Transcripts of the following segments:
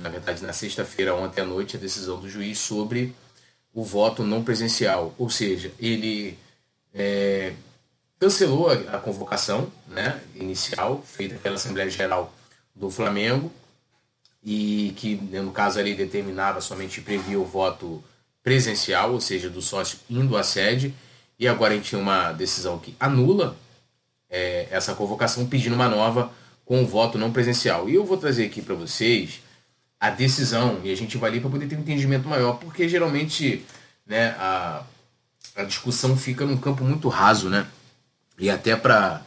na verdade na sexta-feira, ontem à noite, a decisão do juiz sobre o voto não presencial. Ou seja, ele é, cancelou a, a, convocação né, inicial feita pela Assembleia Geral do Flamengo e que, no caso ali, determinava somente previa o voto presencial, ou seja, do sócio indo à sede, e agora a gente tem uma decisão que anula é, essa convocação, pedindo uma nova com o voto não presencial. E eu vou trazer aqui para vocês a decisão, e a gente vai ali para poder ter um entendimento maior, porque geralmente né, a, a discussão fica num campo muito raso, né? E até para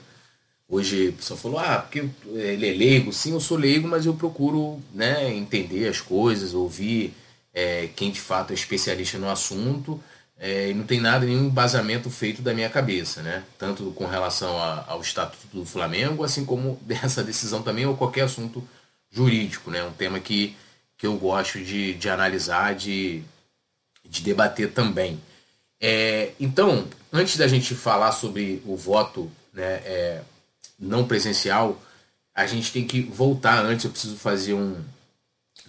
Hoje a pessoa falou, ah, porque ele é leigo. Sim, eu sou leigo, mas eu procuro né, entender as coisas, ouvir é, quem de fato é especialista no assunto. É, e não tem nada, nenhum embasamento feito da minha cabeça, né? Tanto com relação a, ao Estatuto do Flamengo, assim como dessa decisão também, ou qualquer assunto jurídico, né? Um tema que, que eu gosto de, de analisar, de, de debater também. É, então, antes da gente falar sobre o voto né, é, não presencial, a gente tem que voltar antes. Eu preciso fazer um,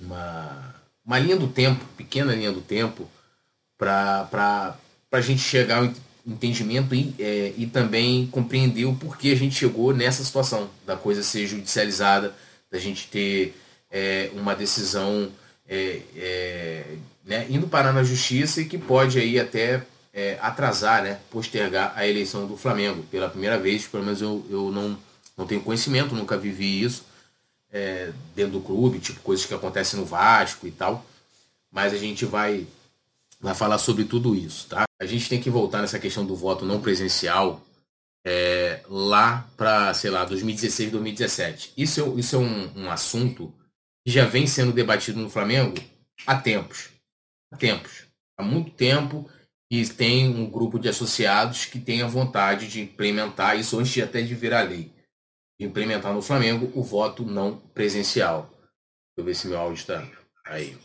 uma, uma linha do tempo, pequena linha do tempo, para a gente chegar ao entendimento e, é, e também compreender o porquê a gente chegou nessa situação, da coisa ser judicializada, da gente ter é, uma decisão é, é né, indo parar na justiça e que pode aí até é, atrasar, né, postergar a eleição do Flamengo pela primeira vez. Pelo menos eu, eu não, não tenho conhecimento, nunca vivi isso é, dentro do clube, tipo coisas que acontecem no Vasco e tal. Mas a gente vai, vai falar sobre tudo isso, tá? A gente tem que voltar nessa questão do voto não presencial é, lá para, sei lá, 2016, 2017. Isso é, isso é um, um assunto já vem sendo debatido no Flamengo há tempos. Há tempos. Há muito tempo e tem um grupo de associados que tem a vontade de implementar isso antes de até de virar lei. De implementar no Flamengo o voto não presencial. Deixa eu ver se meu áudio está aí.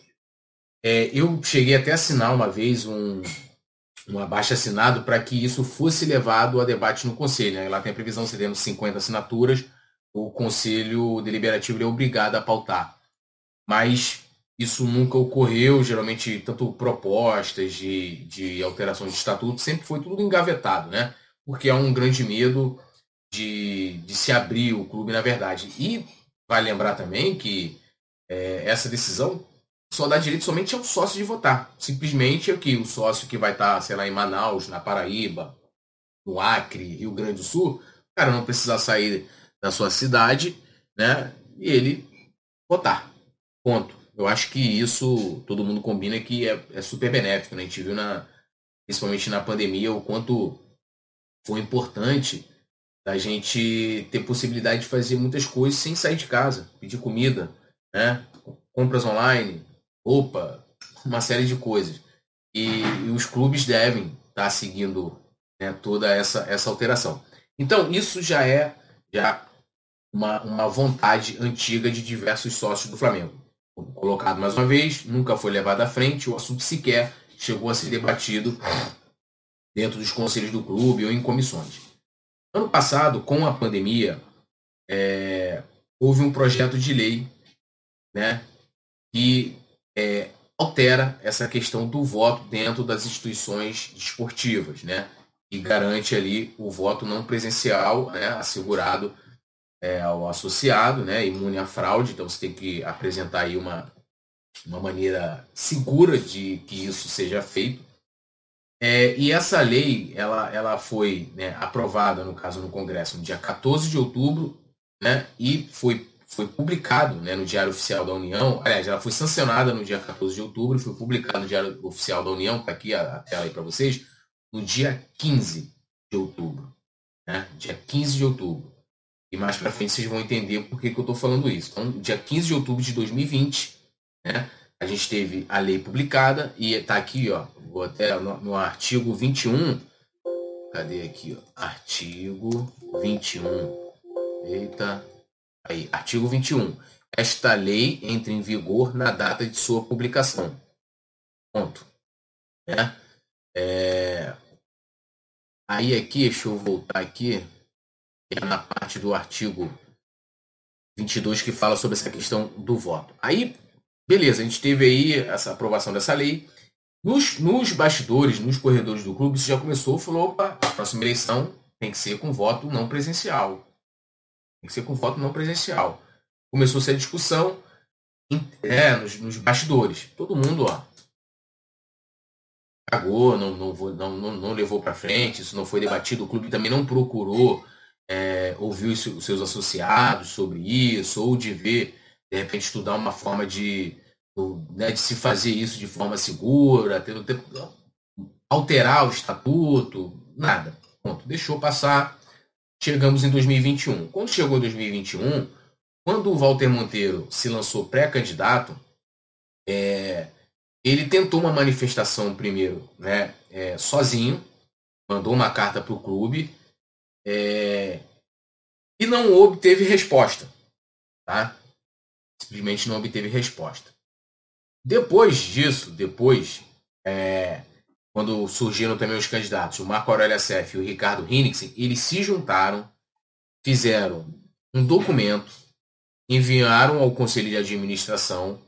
É, eu cheguei até a assinar uma vez um, um abaixo assinado para que isso fosse levado a debate no Conselho. Né? Lá tem a previsão, se temos 50 assinaturas, o Conselho Deliberativo é obrigado a pautar. Mas isso nunca ocorreu, geralmente, tanto propostas de, de alteração de estatuto, sempre foi tudo engavetado, né? Porque há um grande medo de, de se abrir o clube, na verdade. E vai lembrar também que é, essa decisão só dá direito somente ao sócio de votar. Simplesmente é que o sócio que vai estar, sei lá, em Manaus, na Paraíba, no Acre, Rio Grande do Sul, o cara não precisa sair da sua cidade, né? E ele votar. Ponto. Eu acho que isso todo mundo combina que é, é super benéfico. Né? A gente viu, na, principalmente na pandemia, o quanto foi importante a gente ter possibilidade de fazer muitas coisas sem sair de casa, pedir comida, né? compras online, roupa, uma série de coisas. E, e os clubes devem estar tá seguindo né, toda essa, essa alteração. Então, isso já é já uma, uma vontade antiga de diversos sócios do Flamengo colocado mais uma vez, nunca foi levado à frente, o assunto sequer chegou a ser debatido dentro dos conselhos do clube ou em comissões. Ano passado, com a pandemia, é, houve um projeto de lei né, que é, altera essa questão do voto dentro das instituições esportivas, né, e garante ali o voto não presencial né, assegurado é, ao associado, né, imune à fraude, então você tem que apresentar aí uma, uma maneira segura de que isso seja feito. É, e essa lei, ela, ela foi né, aprovada, no caso, no Congresso, no dia 14 de outubro, né, e foi, foi publicado né, no Diário Oficial da União. Aliás, ela foi sancionada no dia 14 de outubro e foi publicada no Diário Oficial da União, está aqui a, a tela aí para vocês, no dia 15 de outubro. Né, dia 15 de outubro. E mais para frente vocês vão entender por que, que eu estou falando isso. Então, dia 15 de outubro de 2020, né, a gente teve a lei publicada e está aqui, ó, vou até no, no, artigo 21. Cadê aqui, ó? Artigo 21. Eita. Aí, artigo 21. Esta lei entra em vigor na data de sua publicação. Ponto. Né? É... Aí aqui, deixa eu voltar aqui é na parte do artigo 22 que fala sobre essa questão do voto. Aí, beleza, a gente teve aí essa aprovação dessa lei. Nos, nos bastidores, nos corredores do clube, isso já começou, falou, opa, a próxima eleição tem que ser com voto não presencial. Tem que ser com voto não presencial. Começou a ser discussão é, nos, nos bastidores. Todo mundo, ó, cagou, não, não, não, não, não levou para frente, isso não foi debatido, o clube também não procurou é, ouvir os, os seus associados sobre isso, ou de ver, de repente, estudar uma forma de, né, de se fazer isso de forma segura, ter, ter, alterar o estatuto, nada. Ponto. Deixou passar. Chegamos em 2021. Quando chegou em 2021, quando o Walter Monteiro se lançou pré-candidato, é, ele tentou uma manifestação primeiro, né, é, sozinho, mandou uma carta para o clube é, e não obteve resposta, tá? Simplesmente não obteve resposta. Depois disso, depois, é, quando surgiram também os candidatos, o Marco Aurélio Assef e o Ricardo Hinnickson, eles se juntaram, fizeram um documento, enviaram ao Conselho de Administração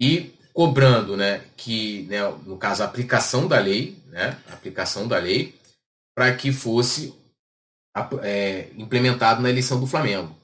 e cobrando, né, que, né, no caso, a aplicação da lei, né, aplicação da lei, para que fosse é, implementado na eleição do Flamengo.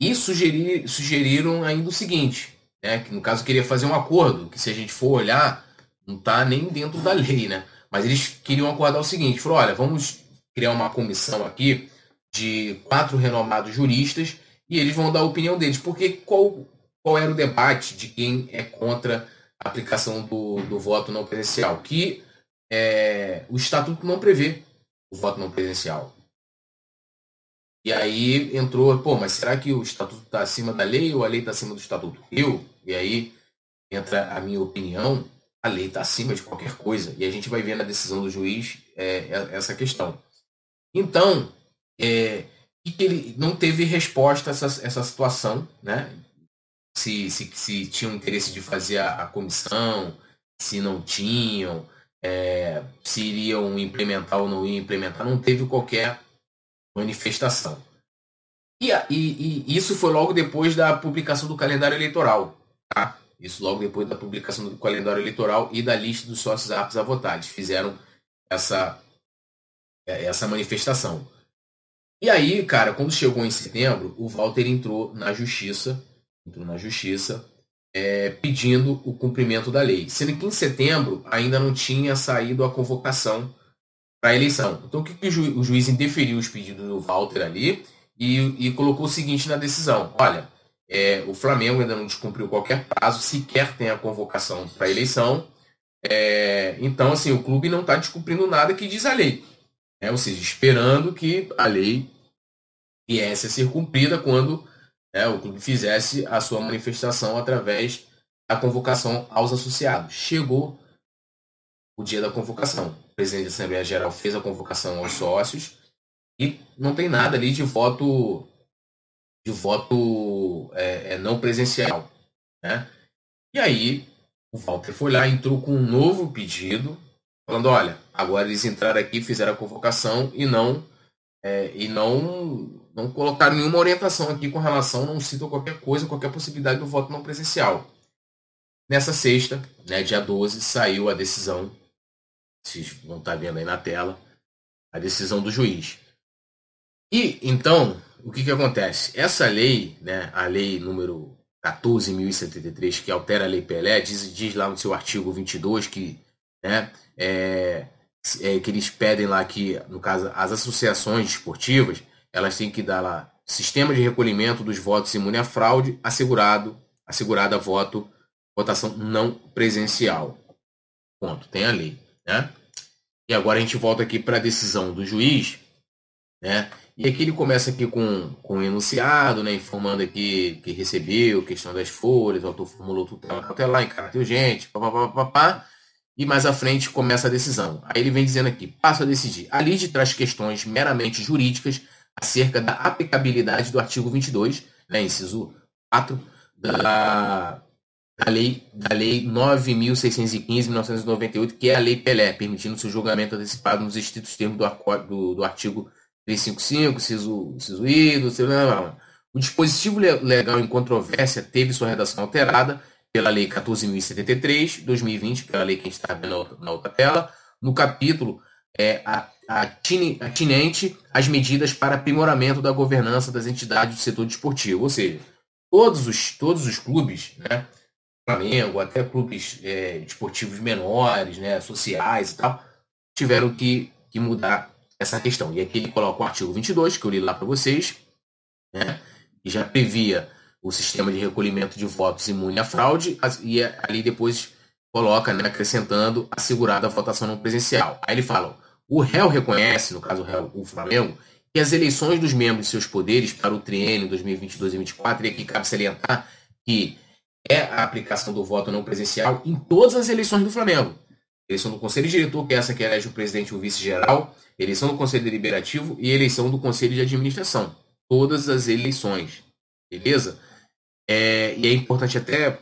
E sugerir, sugeriram ainda o seguinte, né, que no caso queria fazer um acordo, que se a gente for olhar, não está nem dentro da lei, né, mas eles queriam acordar o seguinte, falou, olha, vamos criar uma comissão aqui de quatro renomados juristas e eles vão dar a opinião deles, porque qual, qual era o debate de quem é contra aplicação do, do voto não presencial, que é, o estatuto não prevê o voto não presencial. E aí entrou, pô, mas será que o estatuto está acima da lei ou a lei está acima do estatuto? Eu, e aí entra a minha opinião, a lei está acima de qualquer coisa. E a gente vai ver na decisão do juiz é, é essa questão. Então, é, ele não teve resposta a essa, essa situação, né? se, se, se tinham interesse de fazer a, a comissão, se não tinham, é, se iriam implementar ou não iam implementar, não teve qualquer manifestação. E, e, e, isso foi logo depois da publicação do calendário eleitoral. Tá? Isso logo depois da publicação do calendário eleitoral e da lista dos sócios aptos a votar. Eles fizeram essa, é, essa manifestação. E aí, cara, quando chegou em setembro, o Walter entrou na justiça entrou na justiça é, pedindo o cumprimento da lei. Sendo que em setembro ainda não tinha saído a convocação para a eleição. Então o que, que o, o, juiz indeferiu os pedidos do Walter ali e, e colocou o seguinte na decisão: olha, é, o Flamengo ainda não descumpriu qualquer prazo, sequer tem a convocação para a eleição. É, então, assim, o clube não está descumprindo nada que diz a lei. Né? Ou seja, esperando que a lei viesse a ser cumprida quando né, o clube fizesse a sua manifestação através da convocação aos associados. Chegou o dia da convocação. O presidente da Assembleia Geral fez a convocação aos sócios e não tem nada ali de voto de voto é, é, não presencial. Né? E aí o Walter foi lá, entrou com um novo pedido, falando, olha, agora eles entraram aqui, fizeram a convocação e não é, e não não colocaram nenhuma orientação aqui com relação, não citam qualquer coisa, qualquer possibilidade do voto não presencial. Nessa sexta, né, dia 12, saiu a decisão, vocês vão estar vendo aí na tela, a decisão do juiz. E, então, o que, que acontece? Essa lei, né, a lei número 14.073, que altera a lei Pelé, diz, diz lá no seu artigo 22 que, né, é, é, que eles pedem lá que, no caso, as associações esportivas, elas têm que dar lá sistema de recolhimento dos votos imune à fraude, assegurado, assegurada voto, votação não presencial. Ponto. Tem a lei, né? E agora a gente volta aqui para a decisão do juiz, né? E aqui ele começa aqui com, com o enunciado, né? Informando aqui que recebeu, questão das folhas, o autor formulou tutela cautelar em caráter urgente, papapá, e mais à frente começa a decisão. Aí ele vem dizendo aqui, passo a decidir. A lide traz questões meramente jurídicas acerca da aplicabilidade do artigo 22, né, inciso 4, da, da lei, da lei 9.615-1998, que é a Lei Pelé, permitindo seu julgamento antecipado nos estritos termos do, do, do artigo 355, inciso, inciso I, do, o dispositivo legal em controvérsia teve sua redação alterada pela Lei 14.073, 2020, pela lei que a gente está vendo na outra tela, no capítulo é, atinente às medidas para aprimoramento da governança das entidades do setor desportivo. Ou seja, todos os, todos os clubes, né, Flamengo, até clubes é, desportivos menores, né, sociais e tal, tiveram que, que mudar essa questão. E aqui ele coloca o artigo 22, que eu li lá para vocês, né, que já previa o sistema de recolhimento de votos imune à fraude, e ali depois coloca, né, acrescentando assegurada a votação não presencial. Aí ele fala, o réu reconhece, no caso o réu, o Flamengo, que as eleições dos membros de seus poderes para o triênio 2022-2024, e aqui cabe salientar que é a aplicação do voto não presencial em todas as eleições do Flamengo. Eleição do Conselho Diretor, que é essa que elege o presidente e o vice-geral, eleição do Conselho Deliberativo e eleição do Conselho de Administração. Todas as eleições. Beleza? É, e é importante até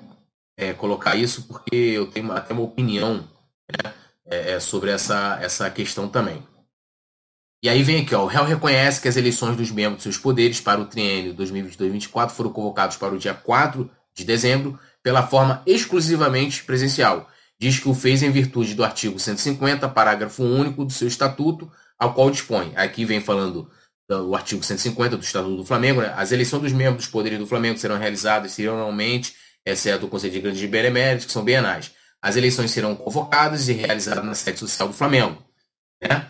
é, colocar isso porque eu tenho até uma opinião né, é, é, sobre essa, essa questão também. E aí vem aqui, ó, o réu reconhece que as eleições dos membros de seus poderes para o triênio 2022-2024 foram convocados para o dia 4 de dezembro pela forma exclusivamente presencial. Diz que o fez em virtude do artigo 150, parágrafo único do seu estatuto, ao qual dispõe. Aqui vem falando do artigo 150 do Estatuto do Flamengo, né? as eleições dos membros dos poderes do Flamengo serão realizadas serialmente, exceto o Conselho de Grandes Beneméritos, que são bienais. As eleições serão convocadas e realizadas na sede social do Flamengo, né?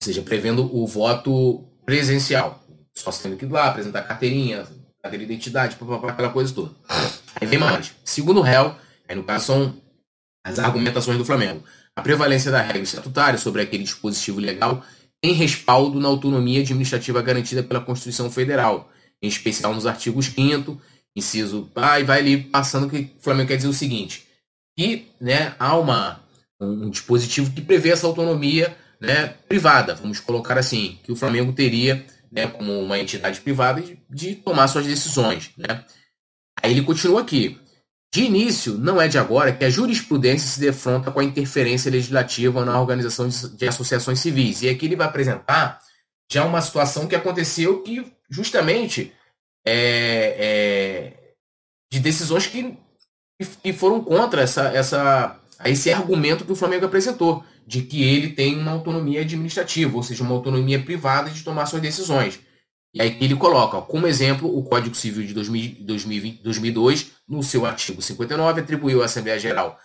ou seja, prevendo o voto presencial. Só tendo que lá, apresentar carteirinha, carteira de identidade, papapá, aquela coisa toda. Aí vem mais. Segundo o réu, aí no caso são as argumentações do Flamengo. A prevalência da regra estatutária sobre aquele dispositivo legal tem respaldo na autonomia administrativa garantida pela Constituição Federal, em especial nos artigos 5 inciso A, e vai ali passando que o Flamengo quer dizer o seguinte, que né, há uma, um dispositivo que prevê essa autonomia né, privada, vamos colocar assim, que o Flamengo teria né, como uma entidade privada de, tomar suas decisões. Né? Aí ele continua aqui. De início, não é de agora que a jurisprudência se defronta com a interferência legislativa na organização de associações civis. E aqui ele vai apresentar já uma situação que aconteceu que justamente é, é, de decisões que, que foram contra essa, essa, esse argumento que o Flamengo apresentou, de que ele tem uma autonomia administrativa, ou seja, uma autonomia privada de tomar suas decisões. E aí ele coloca, como exemplo, o Código Civil de 2020, 2002, no seu artigo 59, atribuiu à Assembleia Geral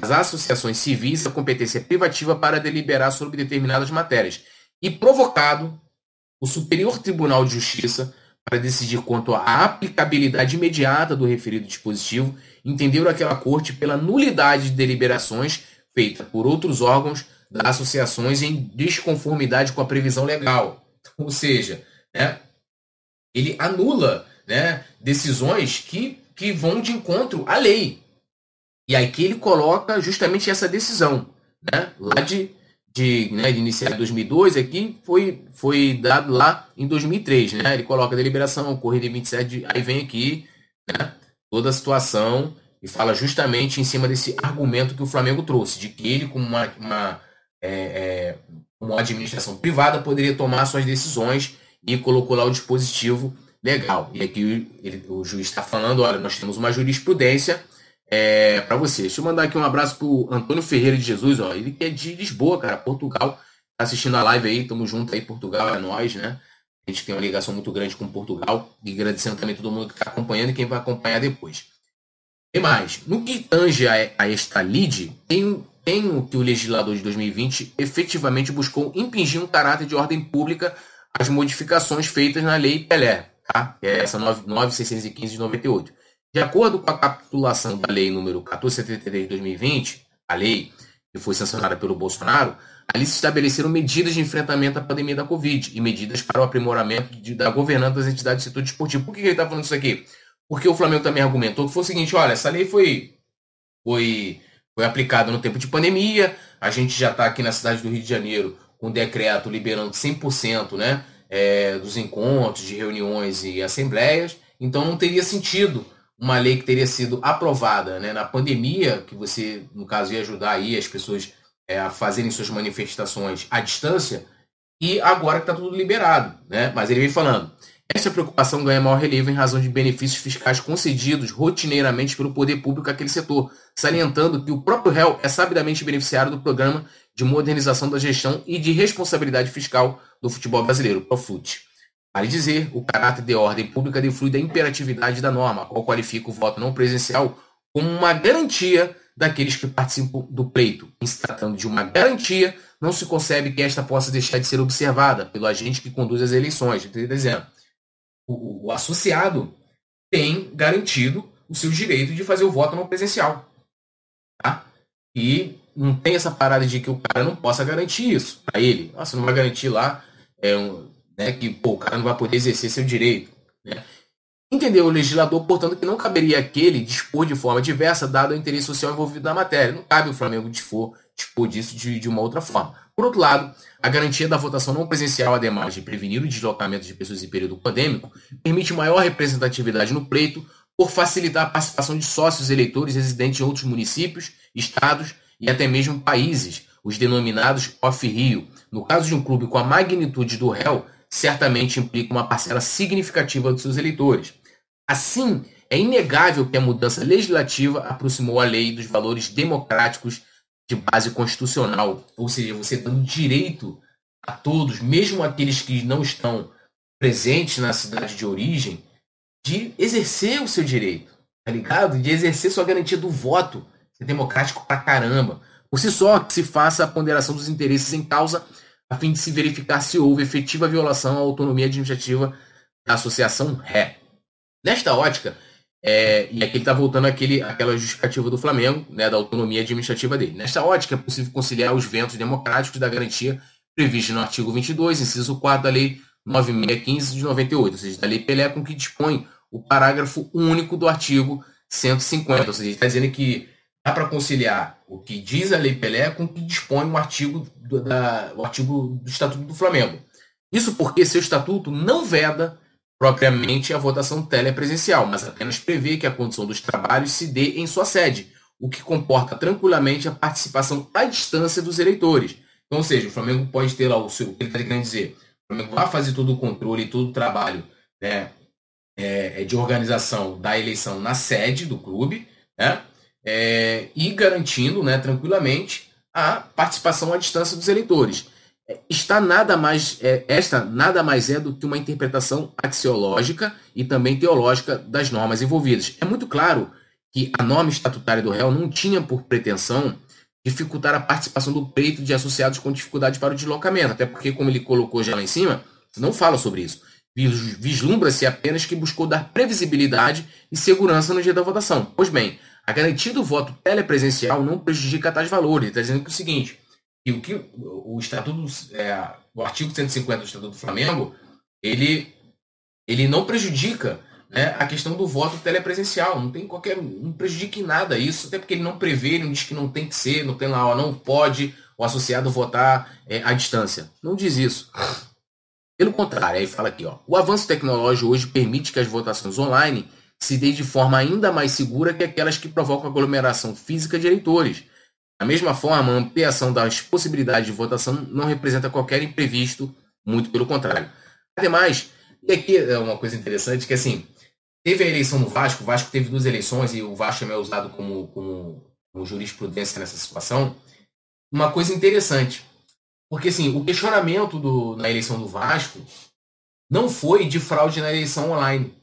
às associações civis a competência privativa para deliberar sobre determinadas matérias e provocado o Superior Tribunal de Justiça para decidir quanto à aplicabilidade imediata do referido dispositivo, entenderam aquela corte pela nulidade de deliberações feitas por outros órgãos das associações em desconformidade com a previsão legal. Ou seja, né, ele anula né, decisões que, que vão de encontro à lei. E aí que ele coloca justamente essa decisão, né, lá de, de, né, de iniciar em 2002, aqui foi, foi dado lá em 2003. Né, ele coloca a deliberação, corrida em 27, aí vem aqui né, toda a situação e fala justamente em cima desse argumento que o Flamengo trouxe, de que ele, como uma, uma, é, é, uma administração privada, poderia tomar suas decisões e colocou lá o dispositivo legal. E aqui ele, o juiz está falando, olha, nós temos uma jurisprudência é, para você. Deixa eu mandar aqui um abraço pro Antônio Ferreira de Jesus, ó, ele que é de Lisboa, cara, Portugal. Tá assistindo a live aí, tamo junto aí, Portugal é nós, né? A gente tem uma ligação muito grande com Portugal. E agradecendo também todo mundo que está acompanhando e quem vai acompanhar depois. E mais, no que tange a, a esta lide, tem, tem o que o legislador de 2020 efetivamente buscou impingir um caráter de ordem pública as modificações feitas na Lei Pelé, tá? que é essa 9615 de 98. De acordo com a capitulação da Lei número 1473 de 2020, a lei que foi sancionada pelo Bolsonaro, ali se estabeleceram medidas de enfrentamento à pandemia da Covid e medidas para o aprimoramento de, da governança das entidades do setor desportivo. Por que ele está falando isso aqui? Porque o Flamengo também argumentou que foi o seguinte, olha, essa lei foi, foi, foi aplicada no tempo de pandemia, a gente já está aqui na cidade do Rio de Janeiro com decreto liberando 100% né, é, dos encontros, de reuniões e assembleias, então não teria sentido uma lei que teria sido aprovada né, na pandemia, que você, no caso, ia ajudar aí as pessoas é, a fazerem suas manifestações à distância, e agora que está tudo liberado. Né? Mas ele vem falando, Esta preocupação ganha maior relevo em razão de benefícios fiscais concedidos rotineiramente pelo poder público àquele setor, salientando que o próprio réu é sabidamente beneficiário do programa de modernização da gestão e de responsabilidade fiscal do futebol brasileiro, Profut. Vale dizer, o caráter de ordem pública deflui da imperatividade da norma, qual qualifica o voto não presencial como uma garantia daqueles que participam do pleito. Em se tratando de uma garantia, não se concebe que esta possa deixar de ser observada pelo agente que conduz as eleições. Dizendo, o, o associado tem garantido o seu direito de fazer o voto não presencial. Tá? E não tem essa parada de que o cara não possa garantir isso para ele. Nossa, não vai garantir lá é, um, né, que pô, o cara não vai poder exercer seu direito. Né? Entendeu o legislador, portanto, que não caberia aquele dispor de forma diversa, dado o interesse social envolvido na matéria. Não cabe o Flamengo dispor, dispor disso de, de uma outra forma. Por outro lado, a garantia da votação não presencial, ademais de prevenir o deslocamento de pessoas em período pandêmico, permite maior representatividade no pleito por facilitar a participação de sócios eleitores residentes em outros municípios, estados e até mesmo países, os denominados off-Rio. No caso de um clube com a magnitude do réu, certamente implica uma parcela significativa dos seus eleitores. Assim, é inegável que a mudança legislativa aproximou a lei dos valores democráticos de base constitucional, ou seja, você dando direito a todos, mesmo aqueles que não estão presentes na cidade de origem, de exercer o seu direito, tá ligado? De exercer sua garantia do voto. é democrático pra caramba. Por si só, que se faça a ponderação dos interesses em causa, a fim de se verificar se houve efetiva violação à autonomia administrativa da associação ré. Nesta ótica, é, e aqui ele está voltando àquele, àquela justificativa do Flamengo, né, da autonomia administrativa dele. Nesta ótica, é possível conciliar os ventos democráticos da garantia prevista no artigo 22, inciso 4 da Lei 9615 de 98, ou seja, da Lei Pelé, com que dispõe o parágrafo único do artigo 150. Ou seja, está dizendo que dá para conciliar o que diz a Lei Pelé com o que dispõe o artigo do, da, o artigo do Estatuto do Flamengo. Isso porque seu estatuto não veda propriamente a votação telepresencial, mas apenas prevê que a condição dos trabalhos se dê em sua sede, o que comporta tranquilamente a participação à distância dos eleitores. Então, ou seja, o Flamengo pode ter lá o seu, ele está querendo dizer, o Flamengo vai fazer todo o controle, todo o trabalho né, é, é, de organização da eleição na sede do clube, né, é, e garantindo né, tranquilamente a participação à distância dos eleitores está nada mais é, esta nada mais é do que uma interpretação axiológica e também teológica das normas envolvidas. É muito claro que a norma estatutária do réu não tinha por pretensão dificultar a participação do pleito de associados com dificuldade para o deslocamento, até porque, como ele colocou já lá em cima, não fala sobre isso. Vislumbra-se apenas que buscou dar previsibilidade e segurança no dia da votação. Pois bem, a garantia do voto telepresencial não prejudica tais valores. Está dizendo que é o seguinte: e o que o estatuto, é, o artigo 150 do Estatuto do Flamengo, ele, ele não prejudica né, a questão do voto telepresencial. Não tem qualquer, não prejudica em nada isso, até porque ele não prevê, ele não diz que não tem que ser, não tem lá, ó, não pode o associado votar é, à distância. Não diz isso. Pelo contrário, aí fala aqui, ó, o avanço tecnológico hoje permite que as votações online se dê de forma ainda mais segura que aquelas que provocam aglomeração física de eleitores da mesma forma, a ampliação das possibilidades de votação não representa qualquer imprevisto, muito pelo contrário. Ademais, e aqui é uma coisa interessante, que assim, teve a eleição no Vasco, o Vasco teve duas eleições e o Vasco é usado como, como, como jurisprudência nessa situação. Uma coisa interessante, porque assim, o questionamento do, na eleição do Vasco não foi de fraude na eleição online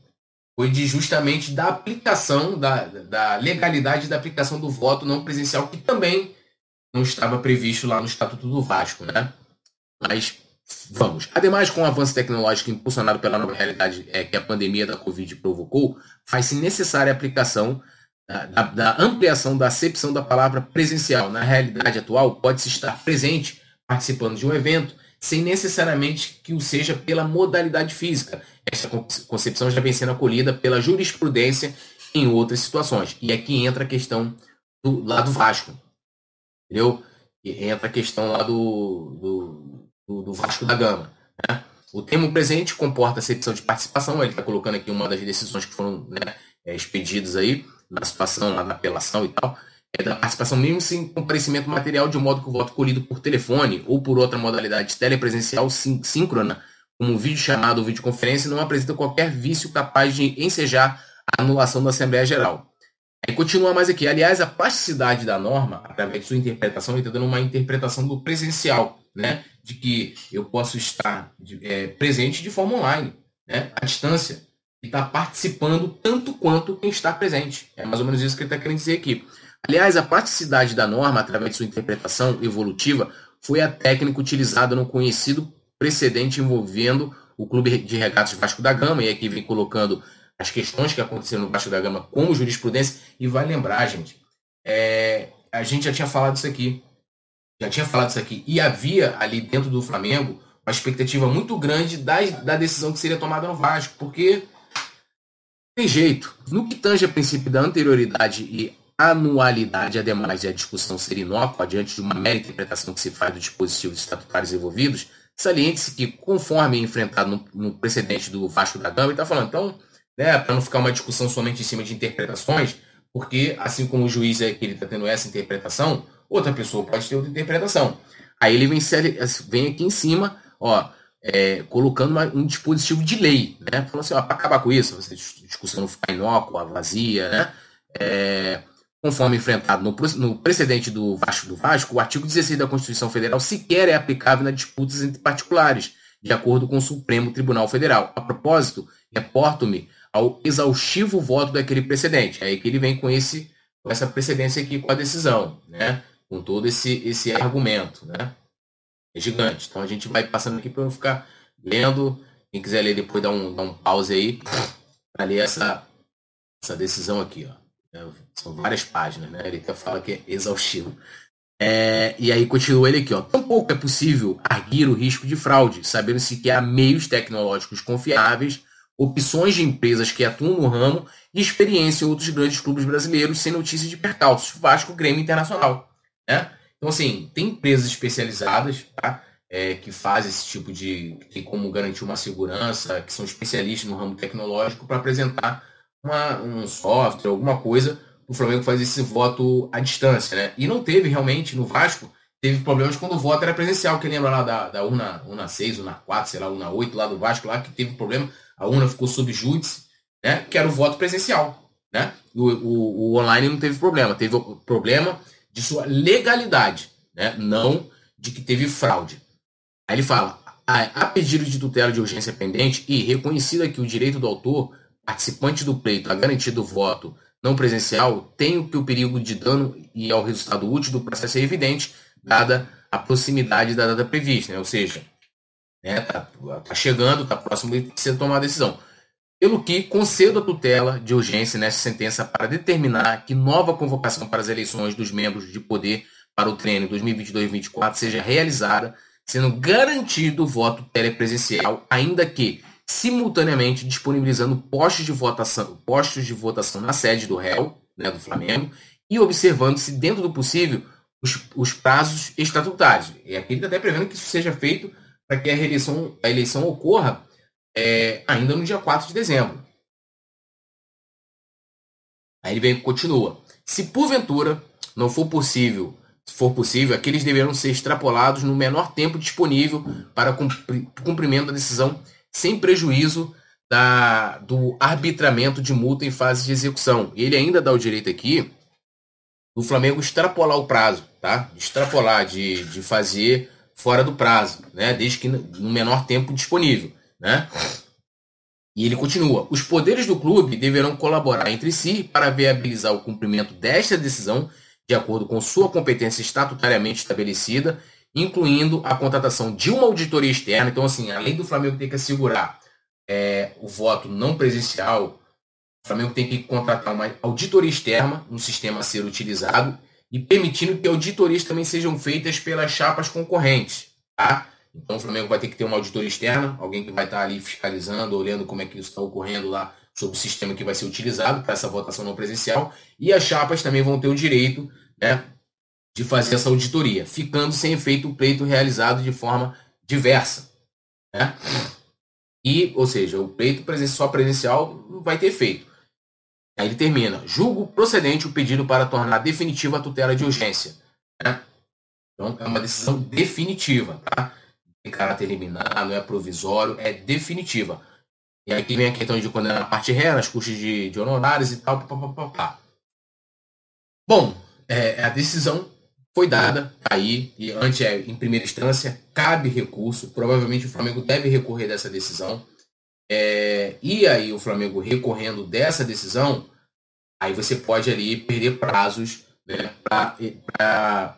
foi de justamente da aplicação, da, da legalidade da aplicação do voto não presencial, que também não estava previsto lá no Estatuto do Vasco, né? Mas vamos. Ademais, com o avanço tecnológico impulsionado pela nova realidade é, que a pandemia da Covid provocou, faz-se necessária a aplicação da, da, ampliação da acepção da palavra presencial. Na realidade atual, pode-se estar presente, participando de um evento, sem necessariamente que o seja pela modalidade física. Essa concepção já vem sendo acolhida pela jurisprudência em outras situações. E aqui entra a questão do lado Vasco. Entendeu? E entra a questão lá do, do, do Vasco da Gama. Né? O termo presente comporta acepção de participação. Ele está colocando aqui uma das decisões que foram né, é, expedidas aí na situação, lá na apelação e tal da participação mesmo sem comparecimento material, de modo que o voto colhido por telefone ou por outra modalidade telepresencial síncrona como vídeo chamado ou videoconferência, não apresenta qualquer vício capaz de ensejar a anulação da Assembleia Geral. Aí continua mais aqui. Aliás, a plasticidade da norma, através de sua interpretação, está dando uma interpretação do presencial, né? De que eu posso estar é, presente de forma online, né? À distância. E estar tá participando tanto quanto quem está presente. É mais ou menos isso que ele está querendo dizer aqui. Aliás, a plasticidade da norma, através de sua interpretação evolutiva, foi a técnica utilizada no conhecido precedente envolvendo o Clube de Regatas Vasco da Gama, e aqui vem colocando as questões que aconteceram no Vasco da Gama como jurisprudência, e vai lembrar, gente, é, a gente já tinha falado isso aqui, já tinha falado isso aqui, e havia ali dentro do Flamengo uma expectativa muito grande da, da decisão que seria tomada no Vasco, porque tem jeito. No que tange a princípio da anterioridade e anualidade, ademais de a discussão ser inócua diante de uma mera interpretação que se faz dos dispositivos estatutários envolvidos, saliente-se que, conforme enfrentado no, no precedente do Vasco da Gama, está falando, então, né, para não ficar uma discussão somente em cima de interpretações, porque assim como o juiz é que ele está tendo essa interpretação, outra pessoa pode ter outra interpretação. Aí ele vem, vem aqui em cima, ó, é, colocando uma, um dispositivo de lei, né? Falando assim, para acabar com isso, essa discussão não ficar inócua, vazia, né? É, conforme enfrentado no, no, precedente do Vasco do Vasco, o artigo 16 da Constituição Federal sequer é aplicável nas disputas entre particulares, de acordo com o Supremo Tribunal Federal. A propósito, reporto-me ao exaustivo voto daquele precedente. É aí que ele vem com, esse, com essa precedência aqui com a decisão, né? com todo esse, esse argumento. Né? É gigante. Então a gente vai passando aqui para não ficar lendo. Quem quiser ler depois, dá um, dá um pause aí para ler essa, essa decisão aqui. Ó. É, são várias páginas, né? Ele até fala que é exaustivo. É, e aí continua ele aqui, ó. Tampouco é possível arguir o risco de fraude, sabendo-se que há meios tecnológicos confiáveis opções de empresas que atuam no ramo e experiência em outros grandes clubes brasileiros sem notícias de percalços, Vasco, Grêmio Internacional. Né? Então, assim, tem empresas especializadas tá? É, que fazem esse tipo de. tem como garantir uma segurança, que são especialistas no ramo tecnológico para apresentar uma, um software, alguma coisa, o Flamengo fazer esse voto à distância. Né? E não teve realmente no Vasco. Teve problemas quando o voto era presencial. Quem lembra lá da, da UNA, UNA 6, UNA 4, sei lá, UNA 8 lá do Vasco, lá que teve problema a urna ficou sob júdice, né, que era o voto presencial. Né? O, o, o online não teve problema, teve problema de sua legalidade, né? não de que teve fraude. Aí ele fala, a, a pedido de tutela de urgência pendente e reconhecida que o direito do autor, participante do pleito, a garantia do voto não presencial, tem que o perigo de dano e ao resultado útil do processo é evidente, dada a proximidade da data prevista, né? ou seja, né? Tá, tá chegando, tá próximo de ser tomada a decisão. Pelo que concedo a tutela de urgência nessa sentença para determinar que nova convocação para as eleições dos membros de poder para o treino 2022-2024 seja realizada, sendo garantido o voto telepresencial, ainda que simultaneamente disponibilizando postos de votação, postos de votação na sede do réu, né, do Flamengo, e observando-se dentro do possível os, os prazos estatutários. E aqui ele está até prevendo que isso seja feito para que a eleição, a eleição ocorra é, ainda no dia 4 de dezembro. Aí ele vem continua. Se porventura não for possível, se for possível, aqueles deverão ser extrapolados no menor tempo disponível para cumprimento da decisão, sem prejuízo da, do arbitramento de multa em fase de execução. E ele ainda dá o direito aqui do Flamengo extrapolar o prazo, tá? Extrapolar, de, de fazer fora do prazo, né? desde que no menor tempo disponível. Né? E ele continua: os poderes do clube deverão colaborar entre si para viabilizar o cumprimento desta decisão de acordo com sua competência estatutariamente estabelecida, incluindo a contratação de uma auditoria externa. Então, assim, além do Flamengo ter que assegurar é, o voto não presencial, o Flamengo tem que contratar uma auditoria externa no sistema a ser utilizado e permitindo que auditorias também sejam feitas pelas chapas concorrentes. Tá? Então o Flamengo vai ter que ter uma auditoria externa, alguém que vai estar ali fiscalizando, olhando como é que isso está ocorrendo lá sobre o sistema que vai ser utilizado para essa votação não presencial. E as chapas também vão ter o direito né, de fazer essa auditoria, ficando sem efeito o pleito realizado de forma diversa. Né? E, ou seja, o pleito só presencial não vai ter efeito. Aí ele termina. Julgo procedente o pedido para tornar definitiva a tutela de urgência. Né? Então, é uma decisão definitiva. Tá? tem caráter liminar, não é provisório, é definitiva. E aqui vem a questão de condenar a parte ré, as custas de, de honorários e tal, pá, pá, pá, pá. Bom, é, a decisão foi dada aí, e antes é em primeira instância, cabe recurso, provavelmente o Flamengo deve recorrer dessa decisão. É, e aí o Flamengo recorrendo dessa decisão, aí você pode ali perder prazos né, para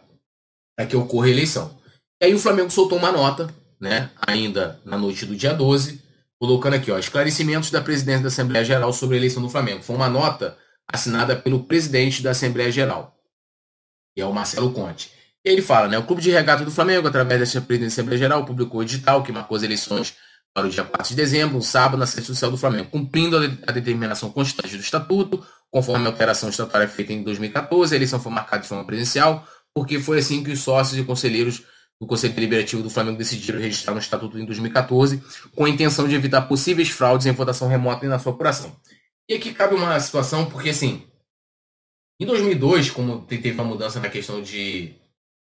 que ocorra a eleição. E aí o Flamengo soltou uma nota, né, ainda na noite do dia 12, colocando aqui, ó, esclarecimentos da presidência da Assembleia Geral sobre a eleição do Flamengo. Foi uma nota assinada pelo presidente da Assembleia Geral, que é o Marcelo Conte. E ele fala, né, o Clube de Regata do Flamengo, através da presidência Assembleia Geral, publicou o edital que marcou as eleições para o dia 4 de dezembro, um sábado, na sede social do Flamengo, cumprindo a determinação constante do Estatuto, conforme a alteração estatutária feita em 2014, a eleição foi marcada de forma presencial, porque foi assim que os sócios e conselheiros do Conselho Deliberativo do Flamengo decidiram registrar no Estatuto em 2014, com a intenção de evitar possíveis fraudes em votação remota e na sua apuração. E aqui cabe uma situação, porque assim, em 2002, como teve uma mudança na questão de,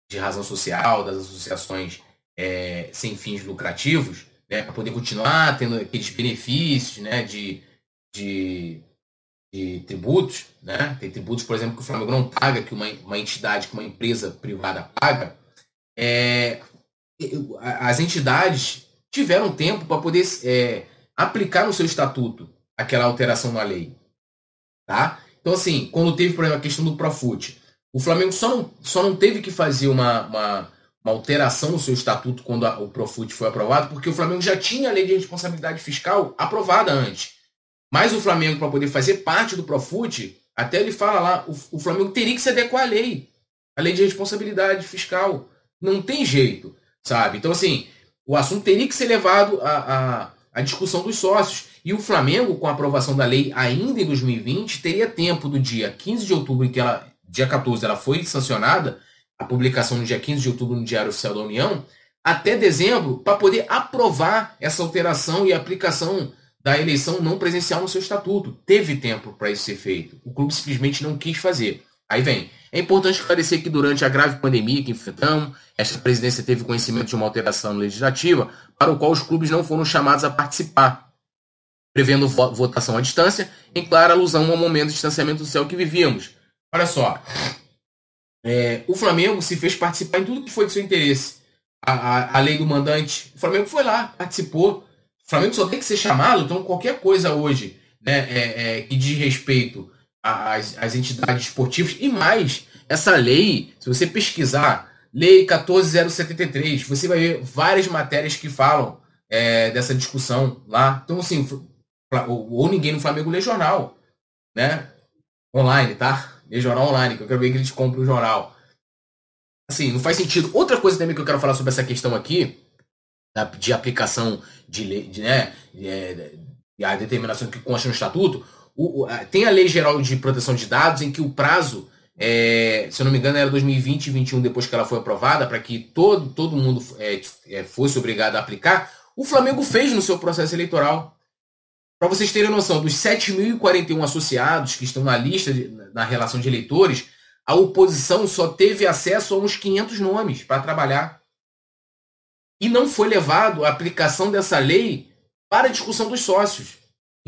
de razão social, das associações é, sem fins lucrativos, né, para poder continuar tendo aqueles benefícios né, de, de, de, tributos, né? tem tributos, por exemplo, que o Flamengo não paga, que uma, uma entidade, que uma empresa privada paga, é, as entidades tiveram tempo para poder é, aplicar no seu estatuto aquela alteração na lei. Tá? Então, assim, quando teve, exemplo, a questão do Profut, o Flamengo só não, só não teve que fazer uma, uma, uma alteração no seu estatuto quando a, o Profut foi aprovado, porque o Flamengo já tinha a lei de responsabilidade fiscal aprovada antes. Mas o Flamengo, para poder fazer parte do Profut, até ele fala lá, o, o Flamengo teria que se adequar à lei, a lei de responsabilidade fiscal. Não tem jeito, sabe? Então, assim, o assunto teria que ser levado à, à, à discussão dos sócios. E o Flamengo, com a aprovação da lei ainda em 2020, teria tempo do dia 15 de outubro, em que ela, dia 14, ela foi sancionada, a publicação no dia 15 de outubro no Diário Oficial da União, até dezembro, para poder aprovar essa alteração e aplicação da eleição não presencial no seu estatuto. Teve tempo para isso ser feito. O clube simplesmente não quis fazer. Aí vem. É importante esclarecer que durante a grave pandemia que enfrentamos, esta presidência teve conhecimento de uma alteração legislativa para o qual os clubes não foram chamados a participar, prevendo votação à distância, em clara alusão ao momento de distanciamento social que vivíamos. Olha só, é, o Flamengo se fez participar em tudo que foi de seu interesse. A, a, a lei do mandante, o Flamengo foi lá, participou. O Flamengo só tem que ser chamado, então qualquer coisa hoje né, é, é, que diz respeito às, às entidades esportivas e mais, essa lei, se você pesquisar, lei 14073, você vai ver várias matérias que falam é, dessa discussão lá. Então, assim, ou ninguém no Flamengo lê jornal, né? Online, tá? Lê jornal online, que eu quero ver que eles comprem o jornal. Assim, não faz sentido. Outra coisa também que eu quero falar sobre essa questão aqui, de aplicação de lei, de, né, de, é, de, a determinação que consta no estatuto, o, tem a Lei Geral de Proteção de Dados em que o prazo é, se eu não me engano, era 2020 e 2021, depois que ela foi aprovada, para que todo, todo mundo é, é, fosse obrigado a aplicar, o Flamengo fez no seu processo eleitoral. Para vocês terem noção, dos 7.041 associados que estão na lista, de, na relação de eleitores, a oposição só teve acesso a uns 500 nomes para trabalhar. E não foi levado a aplicação dessa lei para a discussão dos sócios.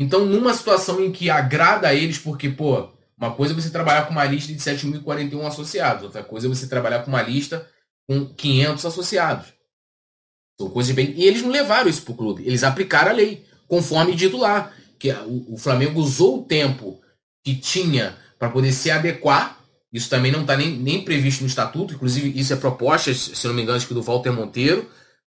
Então, numa situação em que agrada a eles, porque, pô, uma coisa é você trabalhar com uma lista de 7.041 associados, outra coisa é você trabalhar com uma lista com 500 associados. São coisas bem. E eles não levaram isso para o clube, eles aplicaram a lei, conforme dito lá. Que o, Flamengo usou o tempo que tinha para poder se adequar. Isso também não está nem, nem previsto no estatuto, inclusive isso é proposta, se não me engano, acho que do Walter Monteiro,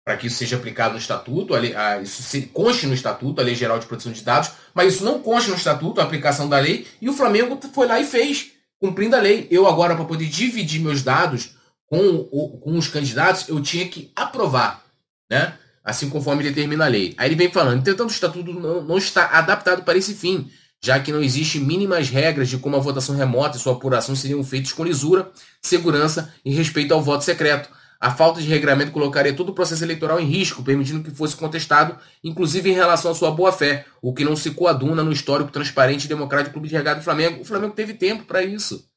para que isso seja aplicado no estatuto, a a, isso se, conste no estatuto, a Lei Geral de Proteção de Dados, mas isso não consta no estatuto, a aplicação da lei, e o Flamengo foi lá e fez, cumprindo a lei. Eu agora, para poder dividir meus dados com, com os candidatos, eu tinha que aprovar, né? Assim conforme determina a lei. Aí ele vem falando, entretanto, o estatuto não, não está adaptado para esse fim, já que não existe mínimas regras de como a votação remota e sua apuração seriam feitas com lisura, segurança e respeito ao voto secreto a falta de regramento colocaria todo o processo eleitoral em risco, permitindo que fosse contestado, inclusive em relação à sua boa-fé, o que não se coaduna no histórico transparente e democrático Clube de Regado do Flamengo. O Flamengo teve tempo para isso.